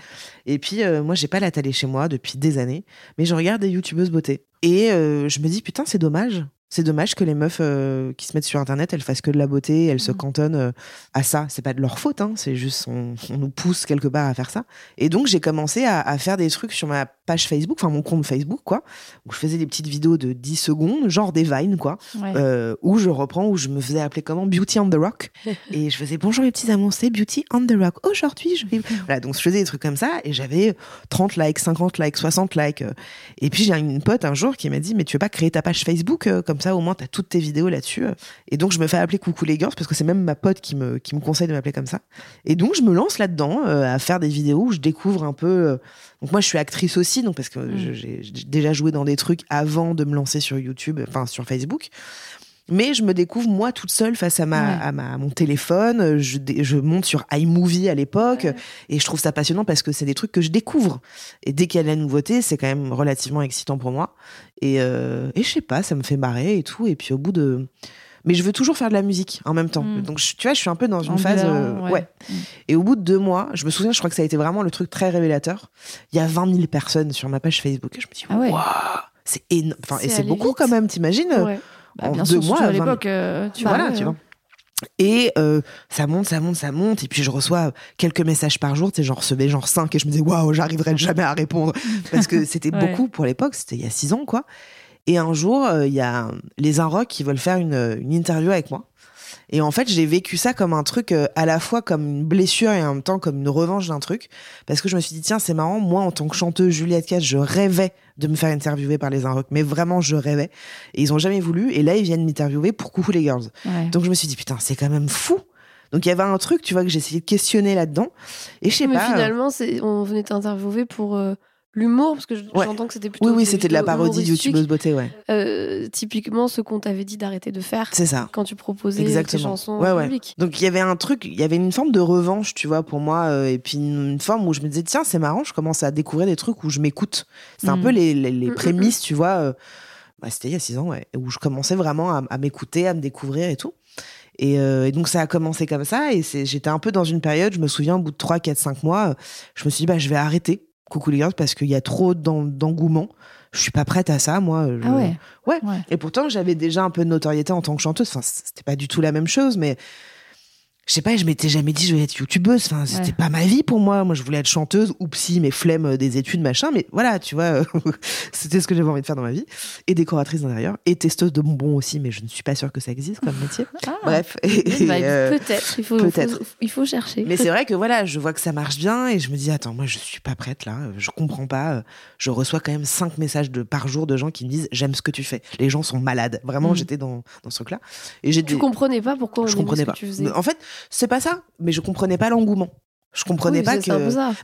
Et puis, euh, moi, j'ai pas la télé chez moi depuis des années, mais je regarde des youtubeuses beauté. Et euh, je me dis, putain, c'est dommage. C'est dommage que les meufs euh, qui se mettent sur Internet, elles fassent que de la beauté, elles se Mm. cantonnent euh, à ça. C'est pas de leur faute, hein, c'est juste on, on nous pousse quelque part à faire ça. Et donc j'ai commencé à, à faire des trucs sur ma page Facebook, enfin mon compte Facebook, quoi, où je faisais des petites vidéos de 10 secondes, genre des vines, quoi, Ouais. euh, où je reprends, où je me faisais appeler comment? Beauty on the Rock. [laughs] et je faisais bonjour mes petits amours, c'est Beauty on the Rock. Aujourd'hui, je vais. Voilà, donc je faisais des trucs comme ça et j'avais 30 likes, 50 likes, 60 likes. Et puis j'ai une pote un jour qui m'a dit, mais tu veux pas créer ta page Facebook Comme ça, au moins, t'as toutes tes vidéos là-dessus. Et donc je me fais appeler Coucou les girls parce que c'est même ma pote qui me, qui me conseille de m'appeler comme ça. Et donc je me lance là-dedans euh, à faire des vidéos où je découvre un peu. euh, Donc moi, je suis actrice aussi, donc parce que Mm. j'ai déjà joué dans des trucs avant de me lancer sur YouTube, enfin sur Facebook. Mais je me découvre moi toute seule face à, ma, Ouais. à, ma, à mon téléphone. Je, je monte sur iMovie à l'époque et je trouve ça passionnant parce que c'est des trucs que je découvre. Et dès qu'il y a de la nouveauté, c'est quand même relativement excitant pour moi. Et, euh, et je sais pas, ça me fait marrer et tout. Et puis au bout de. Mais je veux toujours faire de la musique en même temps. Mm. Donc je- tu vois, je suis un peu dans une phase. euh, ouais. ouais. Mm. Et au bout de deux mois, je me souviens, je crois que ça a été vraiment le truc très révélateur. Il y a 20 000 personnes sur ma page Facebook. Et je me dis, Ah ouais. waouh, c'est énorme. Enfin, et C'est beaucoup vite. quand même, t'imagines Ouais. Bah, en bien deux sûr, mois, à 20 l'époque, euh, tu vois. tu euh, vois. Et euh, ça monte, ça monte, ça monte. Et puis je reçois quelques messages par jour. Tu sais, j'en recevais genre 5 et je me disais, waouh, j'arriverai jamais à répondre. [laughs] Parce que c'était Ouais. beaucoup pour l'époque, c'était il y a 6 ans, quoi. Et un jour, euh, il y a les Inrocks qui veulent faire une, une interview avec moi. Et en fait, j'ai vécu ça comme un truc euh, à la fois comme une blessure et en même temps comme une revanche d'un truc. Parce que je me suis dit, tiens, c'est marrant, moi, en tant que chanteuse Juliette Cass, je rêvais de me faire interviewer par les Inrocks. Mais vraiment, je rêvais. Et ils ont jamais voulu. Et là, ils viennent m'interviewer pour Coucou les Girls. ouais. Donc je me suis dit, putain, c'est quand même fou. Donc il y avait un truc, tu vois, que j'ai essayé de questionner là-dedans. Et je sais pas. euh, finalement, c'est- on venait t'interviewer pour euh, l'humour, parce que Ouais. j'entends que c'était plutôt. oui, oui, c'était de la parodie. YouTubeuse beauté, ouais. Euh, typiquement, ce qu'on t'avait dit d'arrêter de faire C'est ça. quand tu proposais Exactement. tes chansons Ouais, en ouais. public. Donc il y avait un truc, il y avait une forme de revanche, tu vois, pour moi, euh, et puis une, forme où je me disais, tiens, c'est marrant, je commence à découvrir des trucs où je m'écoute. C'est un Mm. peu les, les, les Mm, mm, prémices, tu vois. euh, bah, c'était il y a six ans, ouais, où je commençais vraiment à, à m'écouter, à me découvrir et tout. Et, euh, et donc ça a commencé comme ça, et j'étais un peu dans une période, je me souviens, au bout de 3, 4, 5 mois, je me suis dit, bah, je vais arrêter Coucou les girls parce qu'il y a trop d'en- d'engouement. Je suis pas prête à ça, moi. je- Ah ouais. Ouais. Ouais. Et pourtant, j'avais déjà un peu de notoriété en tant que chanteuse. Enfin, c'était pas du tout la même chose, mais je sais pas, je m'étais jamais dit je vais être youtubeuse. Enfin, c'était Ouais. pas ma vie pour moi. Moi, je voulais être chanteuse ou psy, mes flemmes euh, des études, machin. Mais voilà, tu vois, [laughs] c'était ce que j'avais envie de faire dans ma vie. Et décoratrice d'intérieur. Et testeuse de bonbons aussi, mais je ne suis pas sûre que ça existe comme métier. Ah. Bref. Bah, euh, peut-être, il faut, peut-être. faut- il faut chercher. mais c'est [laughs] vrai que voilà, je vois que ça marche bien et je me dis attends, moi je suis pas prête là, je comprends pas. euh, Je reçois quand même cinq messages de par jour de gens qui me disent j'aime ce que tu fais. Les gens sont malades. Vraiment, Mm. j'étais dans dans ce truc là et j'ai tu des- comprenais pas pourquoi on je comprenais ce pas. que tu faisais. En fait, c'est pas ça, mais je comprenais pas l'engouement. Je comprenais Oui, pas que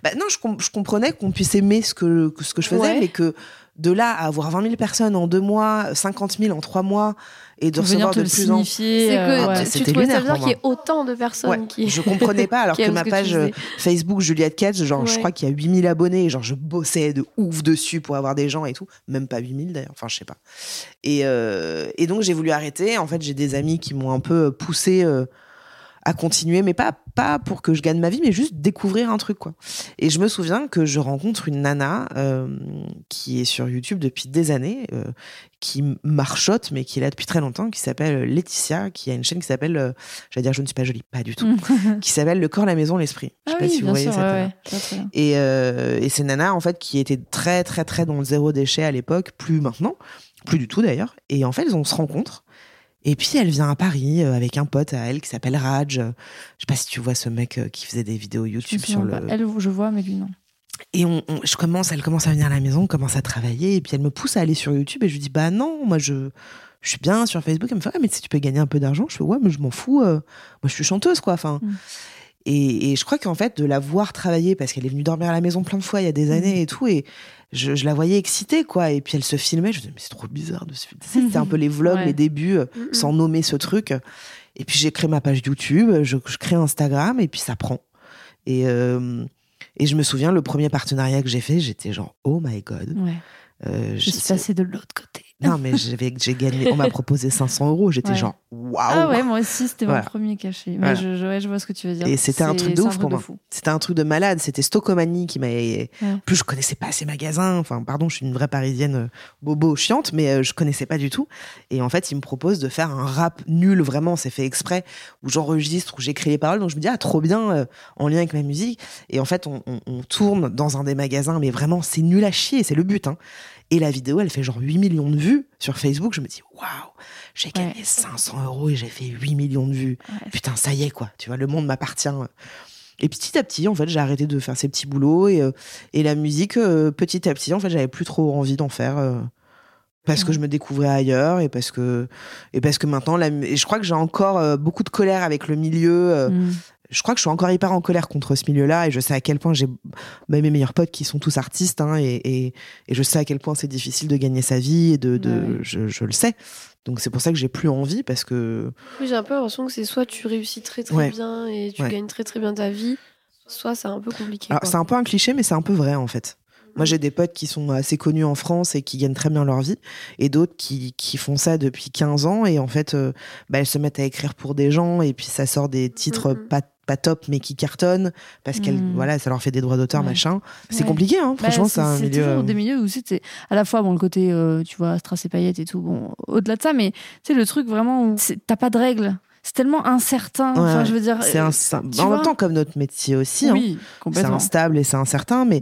bah non, je, com- je comprenais qu'on puisse aimer ce que, que- ce que je faisais, Ouais. mais que de là à avoir 20 000 personnes en deux mois, 50 000 en trois mois, et de venir recevoir te de le plus en que euh, ouais, tu- trouvais ça qu'il y ait autant de personnes Ouais, qui. je comprenais pas, alors [laughs] que ma que page euh. Facebook Juliette Katz, genre, je crois qu'il y a 8000 abonnés, et genre, je bossais de ouf dessus pour avoir des gens et tout. Même pas 8000 d'ailleurs, enfin, je sais pas. Et, euh, et donc, j'ai voulu arrêter. En fait, j'ai des amis qui m'ont un peu poussé euh, à continuer, mais pas, pas pour que je gagne ma vie, mais juste découvrir un truc, quoi. Et je me souviens que je rencontre une nana euh, qui est sur YouTube depuis des années, euh, qui marchotte, mais qui est là depuis très longtemps, qui s'appelle Laetitia, qui a une chaîne qui s'appelle, euh, j'allais dire Je ne suis pas jolie, pas du tout, [laughs] qui s'appelle Le corps, la maison, l'esprit. Je sais Ah pas oui, si vous voyez sûr, cette ouais, nana. Et, euh, et c'est Nana, en fait, qui était très, très, très dans le zéro déchet à l'époque, plus maintenant, plus du tout d'ailleurs. Et en fait, on se rencontre. Et puis, elle vient à Paris euh, avec un pote à elle qui s'appelle Raj. Euh, Je sais pas si tu vois ce mec euh, qui faisait des vidéos YouTube sur le. pas. Elle, je vois, mais lui, non. Et on, on- je commence, elle commence à venir à la maison, on commence à travailler. Et puis, elle me pousse à aller sur YouTube. Et je lui dis, bah non, moi, je, je suis bien sur Facebook. Elle me fait, ouais, mais si tu peux gagner un peu d'argent, je fais, ouais, mais je m'en fous. euh, moi, je suis chanteuse, quoi. Enfin. Mm. Et, et je crois qu'en fait, de la voir travailler, parce qu'elle est venue dormir à la maison plein de fois il y a des années et tout, et je, je la voyais excitée, quoi. Et puis elle se filmait, je me disais, mais c'est trop bizarre de se C'était un peu les vlogs, Ouais. les débuts, euh, sans nommer ce truc. Et puis j'ai créé ma page YouTube, je, je crée Instagram, et puis ça prend. Et, euh, et je me souviens, le premier partenariat que j'ai fait, j'étais genre, oh my god. Ouais. Euh, Je suis passée de l'autre côté. Non, mais j'avais, j'ai gagné. On m'a proposé 500 euros. J'étais Ouais. genre, waouh. Ah ouais, moi aussi, c'était Voilà. mon premier cachet. Mais Voilà. je, je- ouais, je vois ce que tu veux dire. Et c'était un truc de ouf pour moi. C'était un truc de malade. C'était Stockomanie qui. Ouais. En Plus je connaissais pas ces magasins. Enfin, pardon, je suis une vraie parisienne euh, bobo chiante, mais euh, je connaissais pas du tout. Et en fait, il me propose de faire un rap nul, vraiment, c'est fait exprès, où j'enregistre, où j'écris les paroles. Donc je me dis, ah, trop bien, euh, en lien avec ma musique. Et en fait, on, on- on tourne dans un des magasins, mais vraiment, c'est nul à chier, c'est le but. Hein. Et la vidéo, elle fait genre 8 millions de vues sur Facebook. Je me dis, waouh, j'ai gagné Ouais. 500 euros et j'ai fait 8 millions de vues. Ouais. Putain, ça y est, quoi. Tu vois, le monde m'appartient. Et petit à petit, en fait, j'ai arrêté de faire ces petits boulots et, euh, et la musique, euh, petit à petit, en fait, j'avais plus trop envie d'en faire. euh, parce que je me découvrais ailleurs et parce que et parce que maintenant la, et je crois que j'ai encore beaucoup de colère avec le milieu Mm. Je crois que je suis encore hyper en colère contre ce milieu-là et je sais à quel point j'ai bah, mes meilleurs potes qui sont tous artistes hein, et, et, et je sais à quel point c'est difficile de gagner sa vie et de, de Ouais. je, je le sais donc c'est pour ça que j'ai plus envie parce que Oui, j'ai un peu l'impression que c'est soit tu réussis très très Ouais. bien et tu Ouais. gagnes très très bien ta vie, soit c'est un peu compliqué. c'est un peu un cliché mais c'est un peu vrai en fait moi j'ai des potes qui sont assez connus en France et qui gagnent très bien leur vie et d'autres qui, qui font ça depuis 15 ans et en fait euh, bah, elles se mettent à écrire pour des gens et puis ça sort des titres Mhm. pas pas top mais qui cartonnent parce qu'elles Mhm. voilà ça leur fait des droits d'auteur Ouais. machin c'est Ouais. compliqué hein Bah, franchement c'est un milieu toujours euh, des milieux où c'est à la fois bon le côté euh, tu vois strass et paillettes et tout bon au-delà de ça mais sais le truc vraiment où c'est- t'as pas de règles c'est tellement incertain Ouais, enfin je veux dire C'est euh, en même temps comme notre métier aussi. hein. oui C'est instable et c'est incertain, mais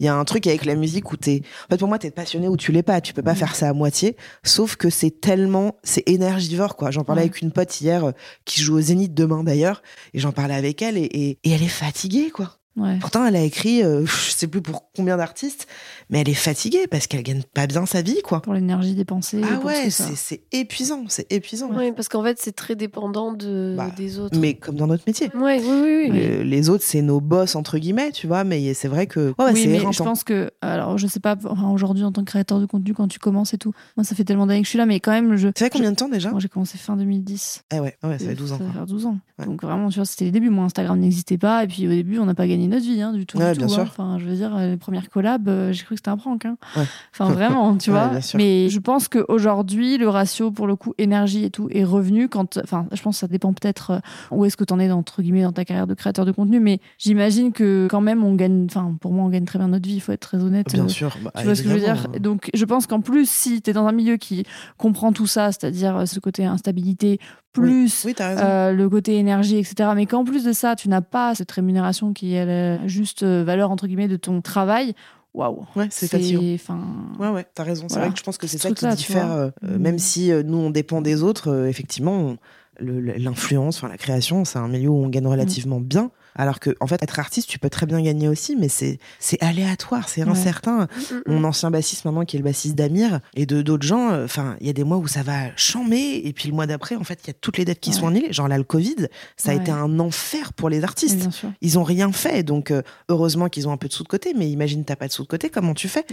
il y a un truc avec la musique où t'es. En fait, pour moi, t'es passionné ou tu l'es pas. Tu peux pas faire ça à moitié. Sauf que c'est tellement, c'est énergivore, quoi. J'en parlais Ouais. avec une pote hier euh, qui joue au Zénith demain d'ailleurs, et j'en parlais avec elle et, et, et elle est fatiguée, quoi. Ouais Pourtant, elle a écrit, euh, je sais plus pour combien d'artistes, mais elle est fatiguée parce qu'elle gagne pas bien sa vie, quoi. pour l'énergie dépensée Ah ouais, c'est épuisant, c'est épuisant. Ouais, parce qu'en fait c'est très dépendant de, Bah, des autres. Mais comme dans notre métier. Ouais, oui, oui, oui. Les autres, c'est nos boss, entre guillemets, tu vois, mais c'est vrai que ouais, oui, mais je pense que, alors je sais pas, enfin, aujourd'hui en tant que créateur de contenu, quand tu commences et tout, moi ça fait tellement d'années que je suis là, mais quand même, je. Ça fait combien de temps déjà Moi j'ai commencé fin 2010. Ah ouais, ouais, ça fait 12 ans. Ça faire 12 ans. Ouais. Donc vraiment, tu vois, c'était les débuts. Moi, Instagram n'existait pas. Et puis au début, on n'a pas gagné notre vie, hein, du tout. Ouais, du bien tout, sûr. hein. Enfin, je veux dire, les premières collabs, euh, j'ai cru que c'était un prank. Hein. Ouais. Enfin, [laughs] vraiment, tu vois. Mais je pense qu'aujourd'hui, le ratio, pour le coup, énergie et tout, est revenu quand. Enfin, je pense que ça dépend peut-être euh, où est-ce que tu en es, entre guillemets, dans ta carrière de créateur de contenu. Mais j'imagine que quand même, on gagne. Enfin, pour moi, on gagne très bien notre vie. Il faut être très honnête. Bien Euh, sûr. bah, tu vois ce que je veux dire? évidemment. Donc, je pense qu'en plus, si tu es dans un milieu qui comprend tout ça, c'est-à-dire euh, ce côté instabilité, plus Oui, euh, le côté énergie, etc. Mais qu'en plus de ça, tu n'as pas cette rémunération qui est la juste euh, valeur, entre guillemets, de ton travail, waouh. ouais, c'est fatigant. Enfin, Ouais, ouais, t'as raison. C'est Voilà. vrai que je pense que c'est Ce ça qui diffère. euh, euh, Mm. Même si euh, nous, on dépend des autres, euh, effectivement, l'influence, la création, c'est un milieu où on Mm. gagne relativement bien. Alors que, en fait, être artiste, tu peux très bien gagner aussi, mais c'est aléatoire, c'est Ouais. incertain. Mm, mm, Mon ancien bassiste maintenant, qui est le bassiste d'Amir, et de d'autres gens, euh, enfin, il y a des mois où ça va chamber, et puis le mois d'après, en fait, il y a toutes les dettes qui Ouais. sont annulées. Genre là, le Covid, ça a été un enfer pour les artistes. Ils ont rien fait, donc euh, heureusement qu'ils ont un peu de sous de côté, mais imagine t'as pas de sous de côté, comment tu fais?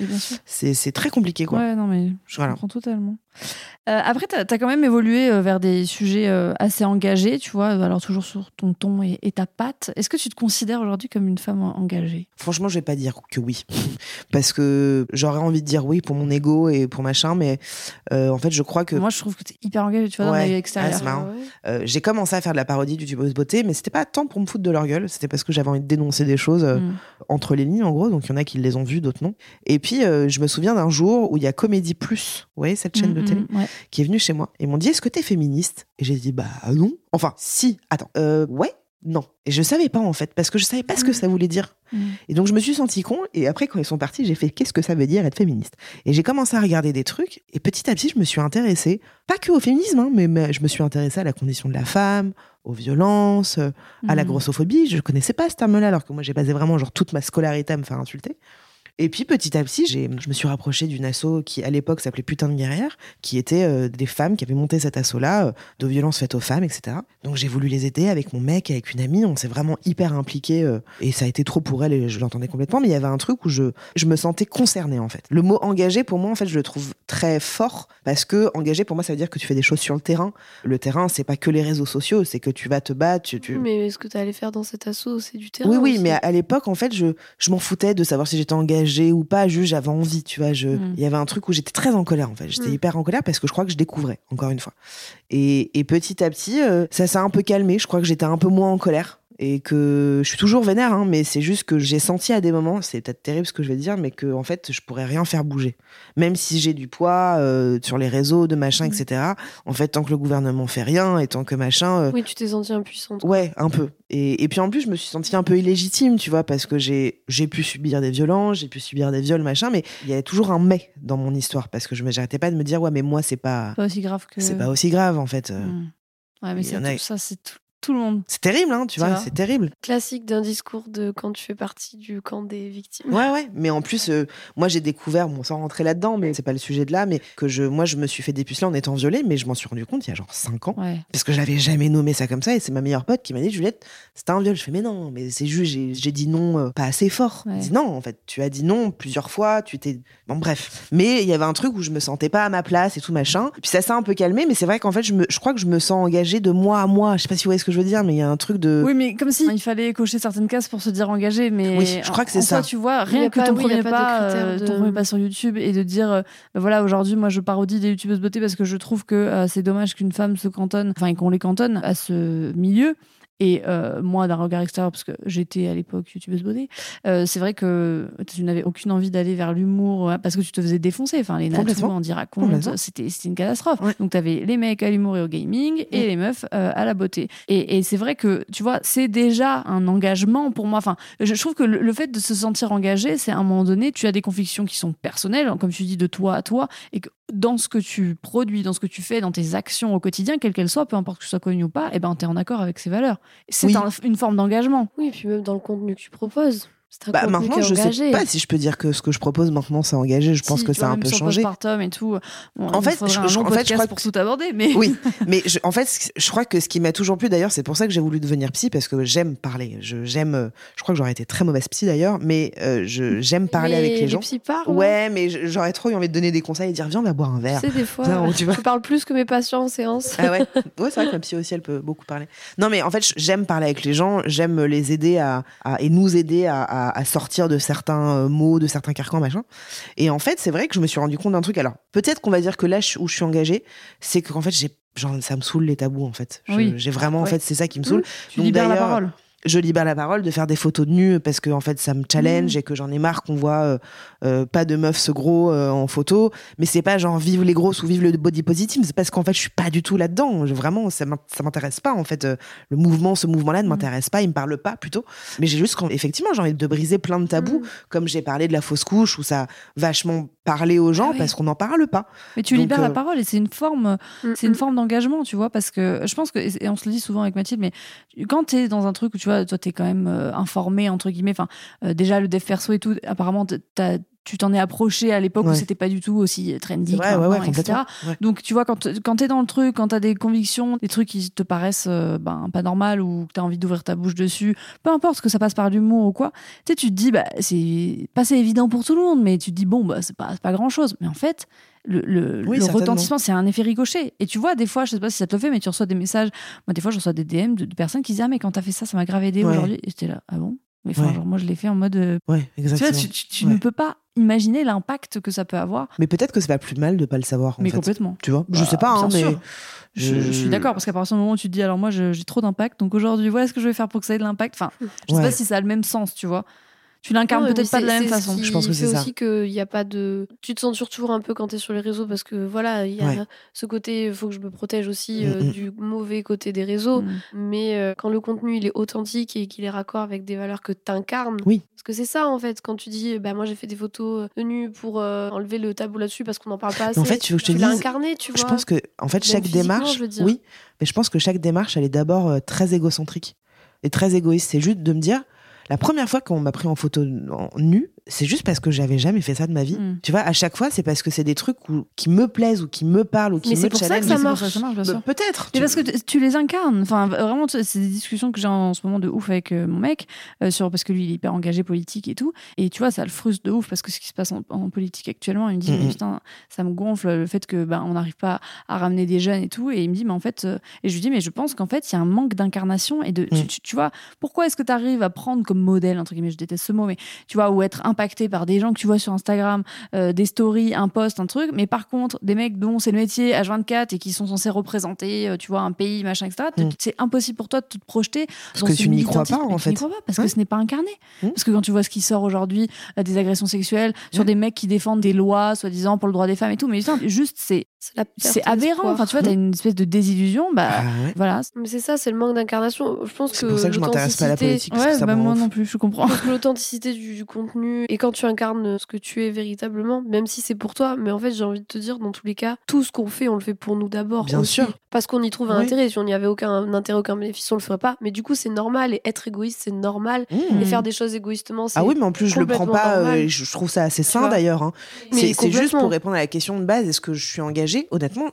C'est très compliqué, quoi. Ouais, non, mais je Voilà. comprends totalement. Euh, après, tu as, quand même évolué vers des sujets assez engagés, tu vois, alors toujours sur ton ton et, et ta patte. Est-ce que tu te considères aujourd'hui comme une femme engagée? Franchement, je vais pas dire que oui, [laughs] parce que j'aurais envie de dire oui pour mon ego et pour machin, mais euh, en fait, je crois que Moi, je trouve que tu es hyper engagée, tu vois, dans Ouais. la vie Ah, marrant. Ah ouais. euh, j'ai commencé à faire de la parodie du tubeuse beauté, mais c'était pas tant pour me foutre de leur gueule, c'était parce que j'avais envie de dénoncer des choses euh, Mm. entre les lignes, en gros. Donc il y en a qui les ont vues, d'autres non. Et puis je me souviens d'un jour où il y a Comédie Plus, vous voyez cette chaîne de Mm, télé, mm, ouais. qui est venue chez moi et m'ont dit est-ce que t'es féministe? Et j'ai dit bah non. Enfin si. Attends. Euh, ouais. Non. Et je savais pas en fait parce que je savais pas ce que ça voulait dire. Mm. Et donc je me suis senti con et après quand ils sont partis, j'ai fait qu'est-ce que ça veut dire être féministe? Et j'ai commencé à regarder des trucs et petit à petit je me suis intéressée pas que au féminisme hein, mais, mais je me suis intéressée à la condition de la femme, aux violences, euh, à la Mm. grossophobie, je connaissais pas ce terme-là alors que moi j'ai basé vraiment genre toute ma scolarité à me faire insulter. Et puis petit à petit, j'ai, je me suis rapprochée d'une asso qui à l'époque s'appelait Putain de guerrière, qui était euh, des femmes qui avaient monté cet asso-là euh, de violences faites aux femmes, etc. Donc j'ai voulu les aider avec mon mec, avec une amie, on s'est vraiment hyper impliqués euh, et ça a été trop pour elle et je l'entendais complètement. Mais il y avait un truc où je, je me sentais concernée en fait. Le mot engagé pour moi en fait je le trouve très fort parce que engagé pour moi ça veut dire que tu fais des choses sur le terrain. Le terrain c'est pas que les réseaux sociaux, c'est que tu vas te battre, tu, tu... Mais ce que tu allais faire dans cet assaut, c'est du terrain. Oui, oui, aussi. mais à, à l'époque, en fait, je, je m'en foutais de savoir si j'étais engagée engagée ou pas, juste j'avais envie, tu vois. Je, Mm. il y avait un truc où j'étais très en colère en fait. J'étais Mm. hyper en colère parce que je crois que je découvrais encore une fois. Et, et petit à petit, euh, ça s'est un peu calmé. Je crois que j'étais un peu moins en colère et que je suis toujours vénère, hein, mais c'est juste que j'ai senti à des moments, c'est peut-être terrible ce que je vais dire, mais que en fait, je pourrais rien faire bouger. Même si j'ai du poids euh, sur les réseaux, de machin, etc. En fait, tant que le gouvernement fait rien et tant que machin, euh, Oui, tu t'es sentie impuissante. Ouais, un peu. Et, et puis en plus, je me suis sentie un peu illégitime, tu vois, parce que j'ai j'ai pu subir des violences, j'ai pu subir des viols, machin, mais il y avait toujours un mais dans mon histoire, parce que je j'arrêtais pas de me dire, ouais, mais moi, c'est pas, Pas aussi grave que. c'est pas aussi grave, en fait. Euh, Mm. Ouais, mais c'est en a- tout ça, c'est tout, tout le monde. C'est terrible, hein, tu Tu vois, vois. c'est terrible. Classique d'un discours de quand tu fais partie du camp des victimes. Ouais, ouais. Mais en plus, euh, moi, j'ai découvert, bon, sans rentrer là-dedans, mais c'est pas le sujet de là, mais que je, moi, je me suis fait dépuceler en étant violée, mais je m'en suis rendu compte il y a genre 5 ans. Ouais. Parce que j'avais jamais nommé ça comme ça, et c'est ma meilleure pote qui m'a dit, Juliette, c'était un viol. Je fais, mais non, mais c'est juste, j'ai j'ai dit non euh, pas assez fort. Ouais. Elle dit, non, en fait, tu as dit non plusieurs fois, tu t'es. Bon, bref. Mais il y avait un truc où je me sentais pas à ma place et tout machin. Puis ça s'est un peu calmé, mais c'est vrai qu'en fait, je, me, je crois que je me sens engagée de mois à mois. Je sais pas si vous voyez ce que je veux dire, mais il y a un truc de. Oui, mais comme si il fallait cocher certaines cases pour se dire engagé. Mais Oui, je crois que c'est ça. soi, tu vois, rien que pas- ton oui, premier pas de pas, euh, de- ton premier pas sur YouTube et de dire, euh, bah voilà, aujourd'hui, moi, je parodie des youtubeuses beauté parce que je trouve que euh, c'est dommage qu'une femme se cantonne, enfin, et qu'on les cantonne à ce milieu. Et euh, moi, d'un regard extérieur, parce que j'étais à l'époque youtubeuse beauté, euh, c'est vrai que tu n'avais aucune envie d'aller vers l'humour euh, parce que tu te faisais défoncer. Enfin, les Complètement. on dit raconte, c'était c'était une catastrophe. Ouais. Donc, tu avais les mecs à l'humour et au gaming et Ouais. les meufs euh, à la beauté. Et, et c'est vrai que, tu vois, c'est déjà un engagement pour moi. Enfin, je, je trouve que le, le fait de se sentir engagé, c'est à un moment donné, tu as des convictions qui sont personnelles, comme tu dis, de toi à toi, et que dans ce que tu produis, dans ce que tu fais, dans tes actions au quotidien, quelles qu'elles soient, peu importe que tu sois connu ou pas, eh ben, tu es en accord avec ces valeurs. C'est Oui. un- une forme d'engagement. Oui, et puis même dans le contenu que tu proposes. C'est Bah, maintenant, je engagé. sais pas si je peux dire que ce que je propose maintenant, c'est engagé. Je pense Si, que ça a un peu changé. Postpartum et tout. Bon, En fait, je- je- en fait, je crois pour que- tout aborder, mais Oui, [laughs] mais je- en fait, je crois que ce qui m'a toujours plu d'ailleurs, c'est pour ça que j'ai voulu devenir psy parce que j'aime parler. Je j'aime. Je crois que j'aurais été très mauvaise psy d'ailleurs, mais euh, je j'aime parler Mais avec les gens. psys parlent. Ouais, mais j'aurais trop eu envie de donner des conseils et dire viens on va boire un verre. Sais, des fois, tu je parle plus que mes patients en séance. Ah ouais, [laughs] ouais c'est vrai que ma psy aussi elle peut beaucoup parler. Non mais en fait j'aime parler avec les gens, j'aime les aider à, à- et nous aider à, à- à sortir de certains euh, mots, de certains carcans machin. Et en fait c'est vrai que je me suis rendu compte d'un truc. Alors peut-être qu'on va dire que là où je suis engagée, c'est qu'en fait j'ai genre ça me saoule les tabous en fait. Oui. J'ai vraiment en fait c'est ça qui me saoule. tu Donc, libères la parole. je libère la parole de faire des photos de nus parce que en fait ça me challenge Mmh. et que j'en ai marre qu'on voit euh, euh, pas de meufs se gros euh, en photo mais c'est pas genre vive les grosses ou vive le body positive c'est parce qu'en fait je suis pas du tout là-dedans vraiment ça m'in- ça m'intéresse pas en fait Euh, le mouvement ce mouvement là Mmh. ne m'intéresse pas il me parle pas plutôt mais j'ai juste effectivement j'ai envie de briser plein de tabous Mm. comme j'ai parlé de la fausse couche où ça a vachement parlé aux gens Ah oui. parce qu'on n'en parle pas Mais tu Donc, libères la parole et c'est une forme, Mm, c'est une mm. forme d'engagement, tu vois, parce que je pense que, et on se le dit souvent avec Mathilde, mais quand tu es dans un truc où tu vois, toi, tu es quand même euh, informé, entre guillemets, enfin, euh, déjà le dev perso et tout, apparemment, t'as- tu t'en es approché à l'époque où Ouais. c'était pas du tout aussi trendy, vrai ouais etc. Donc, tu vois, quand, quand tu es dans le truc, quand tu as des convictions, des trucs qui te paraissent euh, ben, pas normal ou que tu as envie d'ouvrir ta bouche dessus, peu importe que ça passe par l'humour ou quoi, tu sais, tu te dis, bah, c'est pas c'est évident pour tout le monde, mais tu te dis, bon, bah, c'est pas, pas grand chose. Mais en fait, le, le, Oui, le certainement. retentissement, c'est un effet ricochet. Et tu vois, des fois, je sais pas si ça te le fait, mais tu reçois des messages. Moi, des fois, je reçois des DM de, de personnes qui disent, ah, mais quand t'as fait ça, ça m'a grave aidé aujourd'hui. Et j'étais là, ah bon? Mais enfin, Ouais. genre, moi, je l'ai fait en mode. euh, ouais tu vois, exactement tu, tu- tu Ouais. ne peux pas imaginer l'impact que ça peut avoir. mais peut-être que c'est pas plus mal de pas le savoir en mais fait. complètement. tu vois? Je Bah, sais pas hein, mais sûr. Je, je suis d'accord parce qu'à partir du moment où tu te dis alors moi j'ai trop d'impact donc aujourd'hui voilà ce que je vais faire pour que ça ait de l'impact enfin je sais Ouais. pas si ça a le même sens tu vois tu l'incarnes peut-être pas de la même façon Je pense que c'est ça. aussi qu'il n'y a pas de. Tu te sens toujours un peu quand tu es sur les réseaux parce que voilà, il y a Ouais. ce côté, il faut que je me protège aussi Mm, euh, mm. du mauvais côté des réseaux. Mm. Mais euh, quand le contenu il est authentique et qu'il est raccord avec des valeurs que tu incarnes, Oui. parce que c'est ça en fait, quand tu dis bah, moi j'ai fait des photos de nu pour euh, enlever le tabou là-dessus parce qu'on n'en parle pas assez. en fait, tu veux que je te tu l'as dise, incarné, tu vois. je pense que en fait chaque démarche je veux dire. oui mais je pense que chaque démarche elle est d'abord euh, très égocentrique et très égoïste c'est juste de me dire la première fois qu'on m'a pris en photo en nu c'est juste parce que j'avais jamais fait ça de ma vie Mm. tu vois à chaque fois c'est parce que c'est des trucs où- qui me plaisent ou qui me parlent ou qui Mais me c'est pour ça que challengent ça Mais c'est pour marche. ça que ça marche bien Bah, sûr peut-être Mais tu- parce que tu- les incarnes. Enfin, vraiment, c'est des discussions que j'ai en ce moment de ouf avec euh, mon mec, euh, sur, parce que lui, il est hyper engagé politique et tout. Et tu vois, ça le frustre de ouf parce que ce qui se passe en, en politique actuellement, il me dit, Mhm. mais putain, ça me gonfle le fait que ben, on n'arrive pas à ramener des jeunes et tout. Et il me dit, mais en fait, euh, et je lui dis, mais je pense qu'en fait, il y a un manque d'incarnation et de, tu, Mhm. tu- tu vois, pourquoi est-ce que tu arrives à prendre comme modèle, entre guillemets, je déteste ce mot, mais tu vois, ou être impacté par des gens que tu vois sur Instagram, euh, des stories, un post, un truc. Mais par contre, des mecs dont c'est le métier H24 et qui sont censés représenter, euh, tu vois, un pays, machin, etc. Mm. C'est impossible pour toi de te projeter. Parce que tu n'y crois pas, en Tu n'y fait. crois pas parce Ouais. que ce n'est pas incarné. Mm. Parce que quand tu vois ce qui sort aujourd'hui, euh, des agressions sexuelles sur Ouais. des mecs qui défendent des lois, soi-disant pour le droit des femmes et tout, mais putain, juste c'est C'est c'est aberrant. Enfin, tu vois, t'as une espèce de désillusion. Bah Ah ouais. voilà. Mais c'est ça, c'est le manque d'incarnation. Je pense que C'est pour ça que je m'intéresse pas à la l'authenticité- politique. parce que Ouais, ça bah moi non plus, je comprends. L'authenticité du, du contenu et quand tu incarnes ce que tu es véritablement, même si c'est pour toi, mais en fait j'ai envie de te dire dans tous les cas, tout ce qu'on fait, on le fait pour nous d'abord. Bien aussi. sûr. Parce qu'on y trouve un Oui. intérêt. Si on n'y avait aucun intérêt, aucun bénéfice, on le ferait pas. Mais du coup c'est normal et être égoïste c'est normal Mmh. et faire des choses égoïstement c'est. Ah oui, mais en plus, je le prends pas. euh, je trouve ça assez sain d'ailleurs. hein. C'est juste pour répondre à la question de base est-ce que je suis engagée? Honnêtement,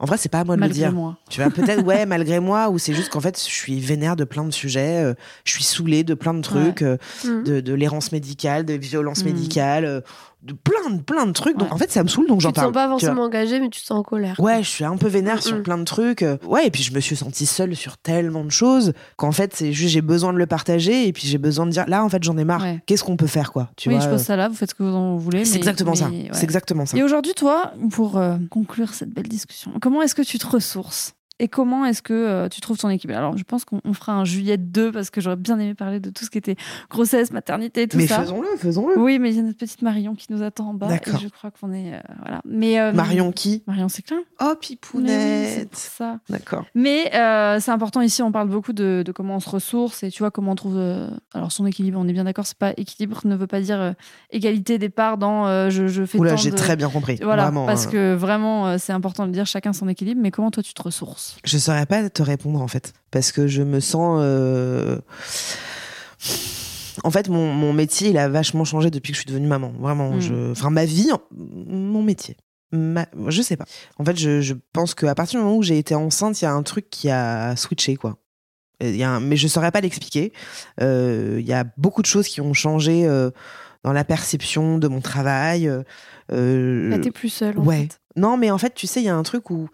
en vrai, c'est pas à moi de Malgré le dire. moi. Tu vois, peut-être, ouais, [laughs] malgré moi, ou c'est juste qu'en fait, je suis vénère de plein de sujets, euh, je suis saoulée de plein de trucs, euh, Mhm. de, de l'errance médicale, de violence Mm. médicale, euh, de plein de, plein de trucs. Donc, en fait, ça me saoule, donc j'en Tu te parle. sens pas forcément engagé, mais tu te sens en colère. Ouais, je suis un peu vénère sur Mm-mm. plein de trucs. euh, Ouais, et puis je me suis sentie seule sur tellement de choses qu'en fait, c'est juste j'ai besoin de le partager et puis j'ai besoin de dire là, en fait, j'en ai marre. Ouais. Qu'est-ce qu'on peut faire, quoi Tu oui, vois je euh, pose ça là, vous faites ce que vous en voulez. C'est mais- exactement ça. ouais. C'est exactement ça. Et aujourd'hui, toi, pour euh, conclure cette belle discussion, comment est-ce que tu te ressources? Et comment est-ce que euh, tu trouves ton équilibre Alors, je pense qu'on on fera un Juliette 2 parce que j'aurais bien aimé parler de tout ce qui était grossesse, maternité, tout Mais ça. faisons-le, faisons-le. Oui, mais il y a notre petite Marion qui nous attend en bas D'accord. je crois qu'on est euh, voilà. Mais euh, Marion qui? Marion Séclin. Oh, Mais oui, c'est pipounette. pour ça. D'accord. Mais c'est important ici, on parle beaucoup de, de comment on se ressource et tu vois comment on trouve. alors son équilibre, on est bien d'accord, c'est pas équilibre ne veut pas dire égalité des parts dans je, je fais Oula, j'ai de- très bien compris. Voilà, Vraiment, parce que vraiment, c'est important de dire chacun son équilibre. Mais comment toi tu te ressources? Je saurais pas te répondre en fait, parce que je me sens. euh, En fait, mon, mon métier, il a vachement changé depuis que je suis devenue maman. Vraiment, Mm. je... enfin ma vie, mon métier. Ma... Je sais pas. En fait, je, je pense qu'à partir du moment où j'ai été enceinte, il y a un truc qui a switché, quoi. Y a un- Mais je saurais pas l'expliquer. Euh, Il y a beaucoup de choses qui ont changé euh, dans la perception de mon travail. euh, euh, Là, t'es plus seule. en Ouais. fait. Non, mais en fait, tu sais, il y a un truc où,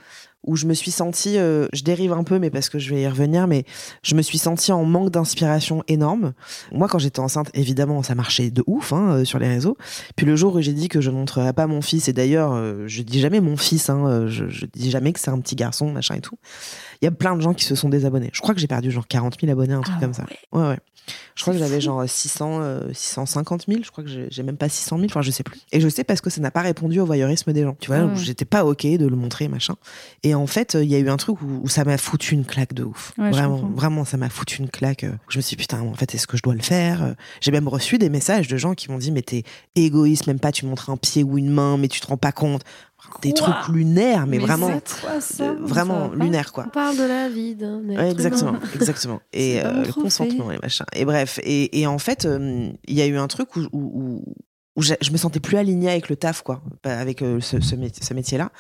où je me suis sentie, euh, je dérive un peu, mais parce que je vais y revenir, mais je me suis sentie en manque d'inspiration énorme. Moi, quand j'étais enceinte, évidemment, ça marchait de ouf hein, euh, sur les réseaux. Puis le jour où j'ai dit que je ne montrerais pas mon fils, et d'ailleurs, euh, je dis jamais mon fils, hein, euh, je, je dis jamais que c'est un petit garçon, machin et tout. Il y a plein de gens qui se sont désabonnés. Je crois que j'ai perdu genre 40 000 abonnés, un truc Ah comme ça. Ouais, ouais. Je crois que j'avais genre 600, euh, 650 000. Je crois que j'ai même pas 600 000. Enfin, je sais plus. Et je sais parce que ça n'a pas répondu au voyeurisme des gens. Tu vois, Ah j'étais pas OK de le montrer, machin. Et en fait, il y a eu un truc où, où ça m'a foutu une claque de ouf. Ouais, vraiment, vraiment, ça m'a foutu une claque. euh, Je me suis dit, putain, en fait, est-ce que je dois le faire Euh, J'ai même reçu des messages de gens qui m'ont dit, mais t'es égoïste, même pas tu montres un pied ou une main, mais tu te rends pas compte. Des trucs lunaires, mais, vraiment, c'est quoi ça? Euh, vraiment lunaires, quoi. On parle de la vie d'un Ouais, exactement, [laughs] exactement. Et euh, le consentement et machin. Et bref, et, et en fait, euh, il y a eu un truc où, où, où, où je, je me sentais plus alignée avec le taf, quoi, avec euh, ce, ce, métier, ce métier-là,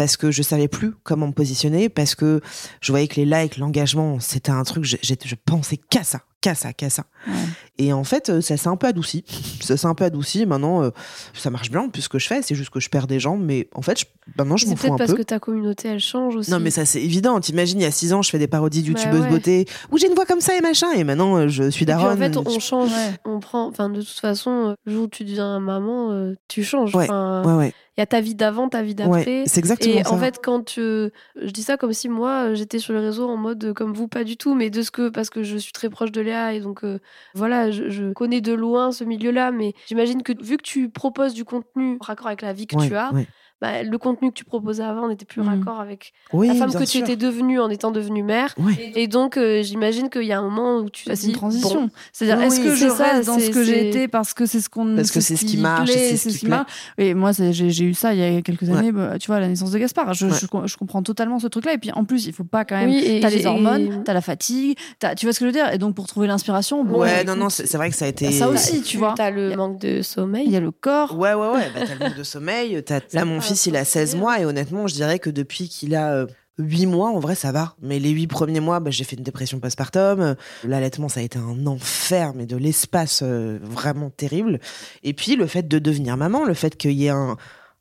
parce que je savais plus comment me positionner, parce que je voyais que les likes, l'engagement, c'était un truc, je, je pensais qu'à ça, qu'à ça, qu'à ça. Ouais. Et en fait, euh, ça s'est un peu adouci. Ça s'est un peu adouci. Maintenant, euh, ça marche bien, plus ce que je fais. C'est juste que je perds des gens. Mais en fait, je, maintenant, je m'en C'est fous peut-être un parce peu. que ta communauté elle change aussi. Non, mais ça, c'est évident. T'imagines, il y a six ans, je fais des parodies de Bah youtubeuses ouais. beauté où j'ai une voix comme ça et machin. Et maintenant, euh, je suis daronne. en fait, on change, Ouais. on prend. Enfin, de toute façon, le jour où tu deviens maman, euh, tu changes. Ouais, Ouais, ouais. Il y a ta vie d'avant, ta vie d'après. ouais. C'est exactement Et ça. en fait, quand tu... je dis ça comme si moi euh, j'étais sur les réseaux en mode euh, comme vous, pas du tout, mais de ce que parce que je suis très proche de Léa et donc euh, voilà, je, je connais de loin ce milieu-là, mais j'imagine que vu que tu proposes du contenu en raccord avec la vie que Ouais, tu as, ouais. Bah, le contenu que tu proposais avant n'était plus Mhm. raccord avec Oui, la femme que tu étais devenue en étant devenue mère. Et donc euh, j'imagine qu'il y a un moment où tu te Bah, une transition. bon, C'est-à-dire, Oui, est-ce que je ça, reste dans ce que j'ai été parce que c'est ce qu'on Parce que c'est ce qui marche c'est ce qui ce qui plaît. marche. Et moi, j'ai eu ça il y a quelques Ouais. années, bah, tu vois, à la naissance de Gaspard. Je, Ouais. je, je comprends totalement ce truc-là. Et puis, en plus, il faut pas quand même. T'as les hormones, t'as la fatigue, tu vois ce que je veux dire? Et donc, pour trouver l'inspiration, bon, Ouais, non, non, c'est vrai que ça a été. Ça aussi, tu vois. T'as le manque de sommeil. Il y a le corps. Ouais, ouais, ouais. T'as le manque de sommeil. t'as- pas fils, il a 16 possible. mois. Et honnêtement, je dirais que depuis qu'il a. euh, 8 mois, en vrai, ça va. Mais les 8 premiers mois, bah, j'ai fait une dépression postpartum. Euh, L'allaitement, ça a été un enfer, mais de l'espace euh, vraiment terrible. Et puis, le fait de devenir maman, le fait qu'il y ait un,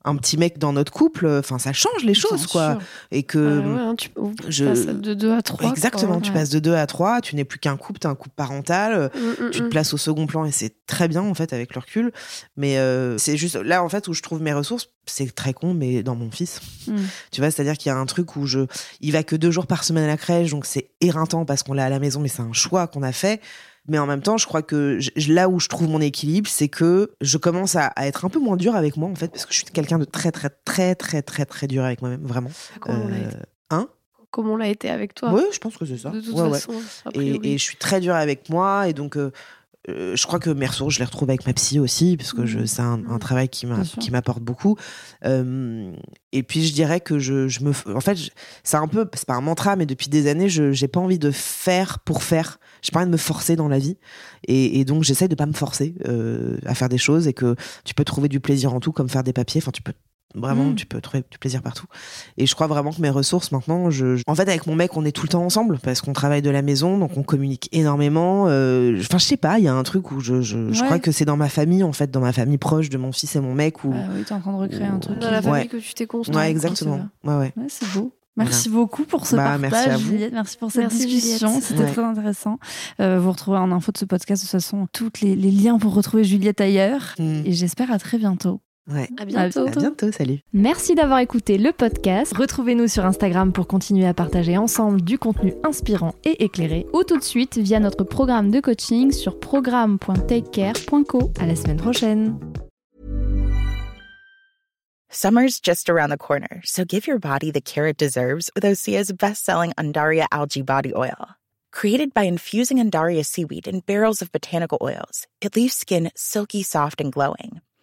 un petit mec dans notre couple, enfin, ça change les choses, quoi. Et que. Ouais, ouais, hein, tu je- passes de 2 à 3. Exactement, tu ouais. passes de 2 à 3, tu n'es plus qu'un couple, t'es un couple parental, Mm, tu te places au second plan et c'est très bien en fait avec le recul. Mais euh, c'est juste là en fait où je trouve mes ressources, c'est très con, mais dans mon fils. Mm. Tu vois, c'est-à-dire qu'il y a un truc où je, il va que deux jours par semaine à la crèche, donc c'est éreintant parce qu'on l'a à la maison, mais c'est un choix qu'on a fait. Mais en même temps, je crois que je- là où je trouve mon équilibre, c'est que je commence à, à être un peu moins dur avec moi en fait, parce que je suis quelqu'un de très très très très très très dur avec moi-même, vraiment. Comment on l'a Euh, été? hein? Comment on l'a été avec toi? Oui, je pense que c'est ça. De toute Ouais, façon. Et, et je suis très dure avec moi et donc euh, euh, je crois que mes ressources je les retrouve avec ma psy aussi parce que Mhm. c'est un, un Mhm. travail qui m'apporte beaucoup. Euh, et puis je dirais que je, je me en fait c'est un peu c'est pas un mantra mais depuis des années je j'ai pas envie de faire pour faire. J'ai pas envie de me forcer dans la vie. Et, et donc j'essaye de pas me forcer euh, à faire des choses et que tu peux trouver du plaisir en tout comme faire des papiers. Enfin tu peux Vraiment, Mm. tu peux trouver du plaisir partout. Et je crois vraiment que mes ressources maintenant, je, je- en fait, avec mon mec, on est tout le temps ensemble parce qu'on travaille de la maison, donc on communique énormément. euh, Enfin, je sais pas, il y a un truc où je, je, je crois que c'est dans ma famille, en fait, dans ma famille proche de mon fils et mon mec. Où... Ah oui, t'es en train de recréer un truc. Dans la famille Ouais. que tu t'es construit. ouais, c'est exactement. Ouais, ouais. Ouais, c'est beau. Merci beaucoup pour ce Bah, partage, merci à vous. Juliette. Merci pour cette Merci, discussion. Juliette. C'était Ouais. très intéressant. Euh, vous retrouvez en info de ce podcast, de toute façon, tous les, les liens pour retrouver Juliette ailleurs. Mm. Et j'espère à très bientôt. Ouais. À bientôt. À bientôt, salut. Merci d'avoir écouté le podcast. Retrouvez-nous sur Instagram pour continuer à partager ensemble du contenu inspirant et éclairé ou tout de suite via notre programme de coaching sur programme.takecare.co. À la semaine prochaine. Summer's just around the corner, so give your body the care it deserves with Osea's best-selling Andaria algae body oil. Created by infusing Andaria seaweed in barrels of botanical oils, it leaves skin silky soft and glowing.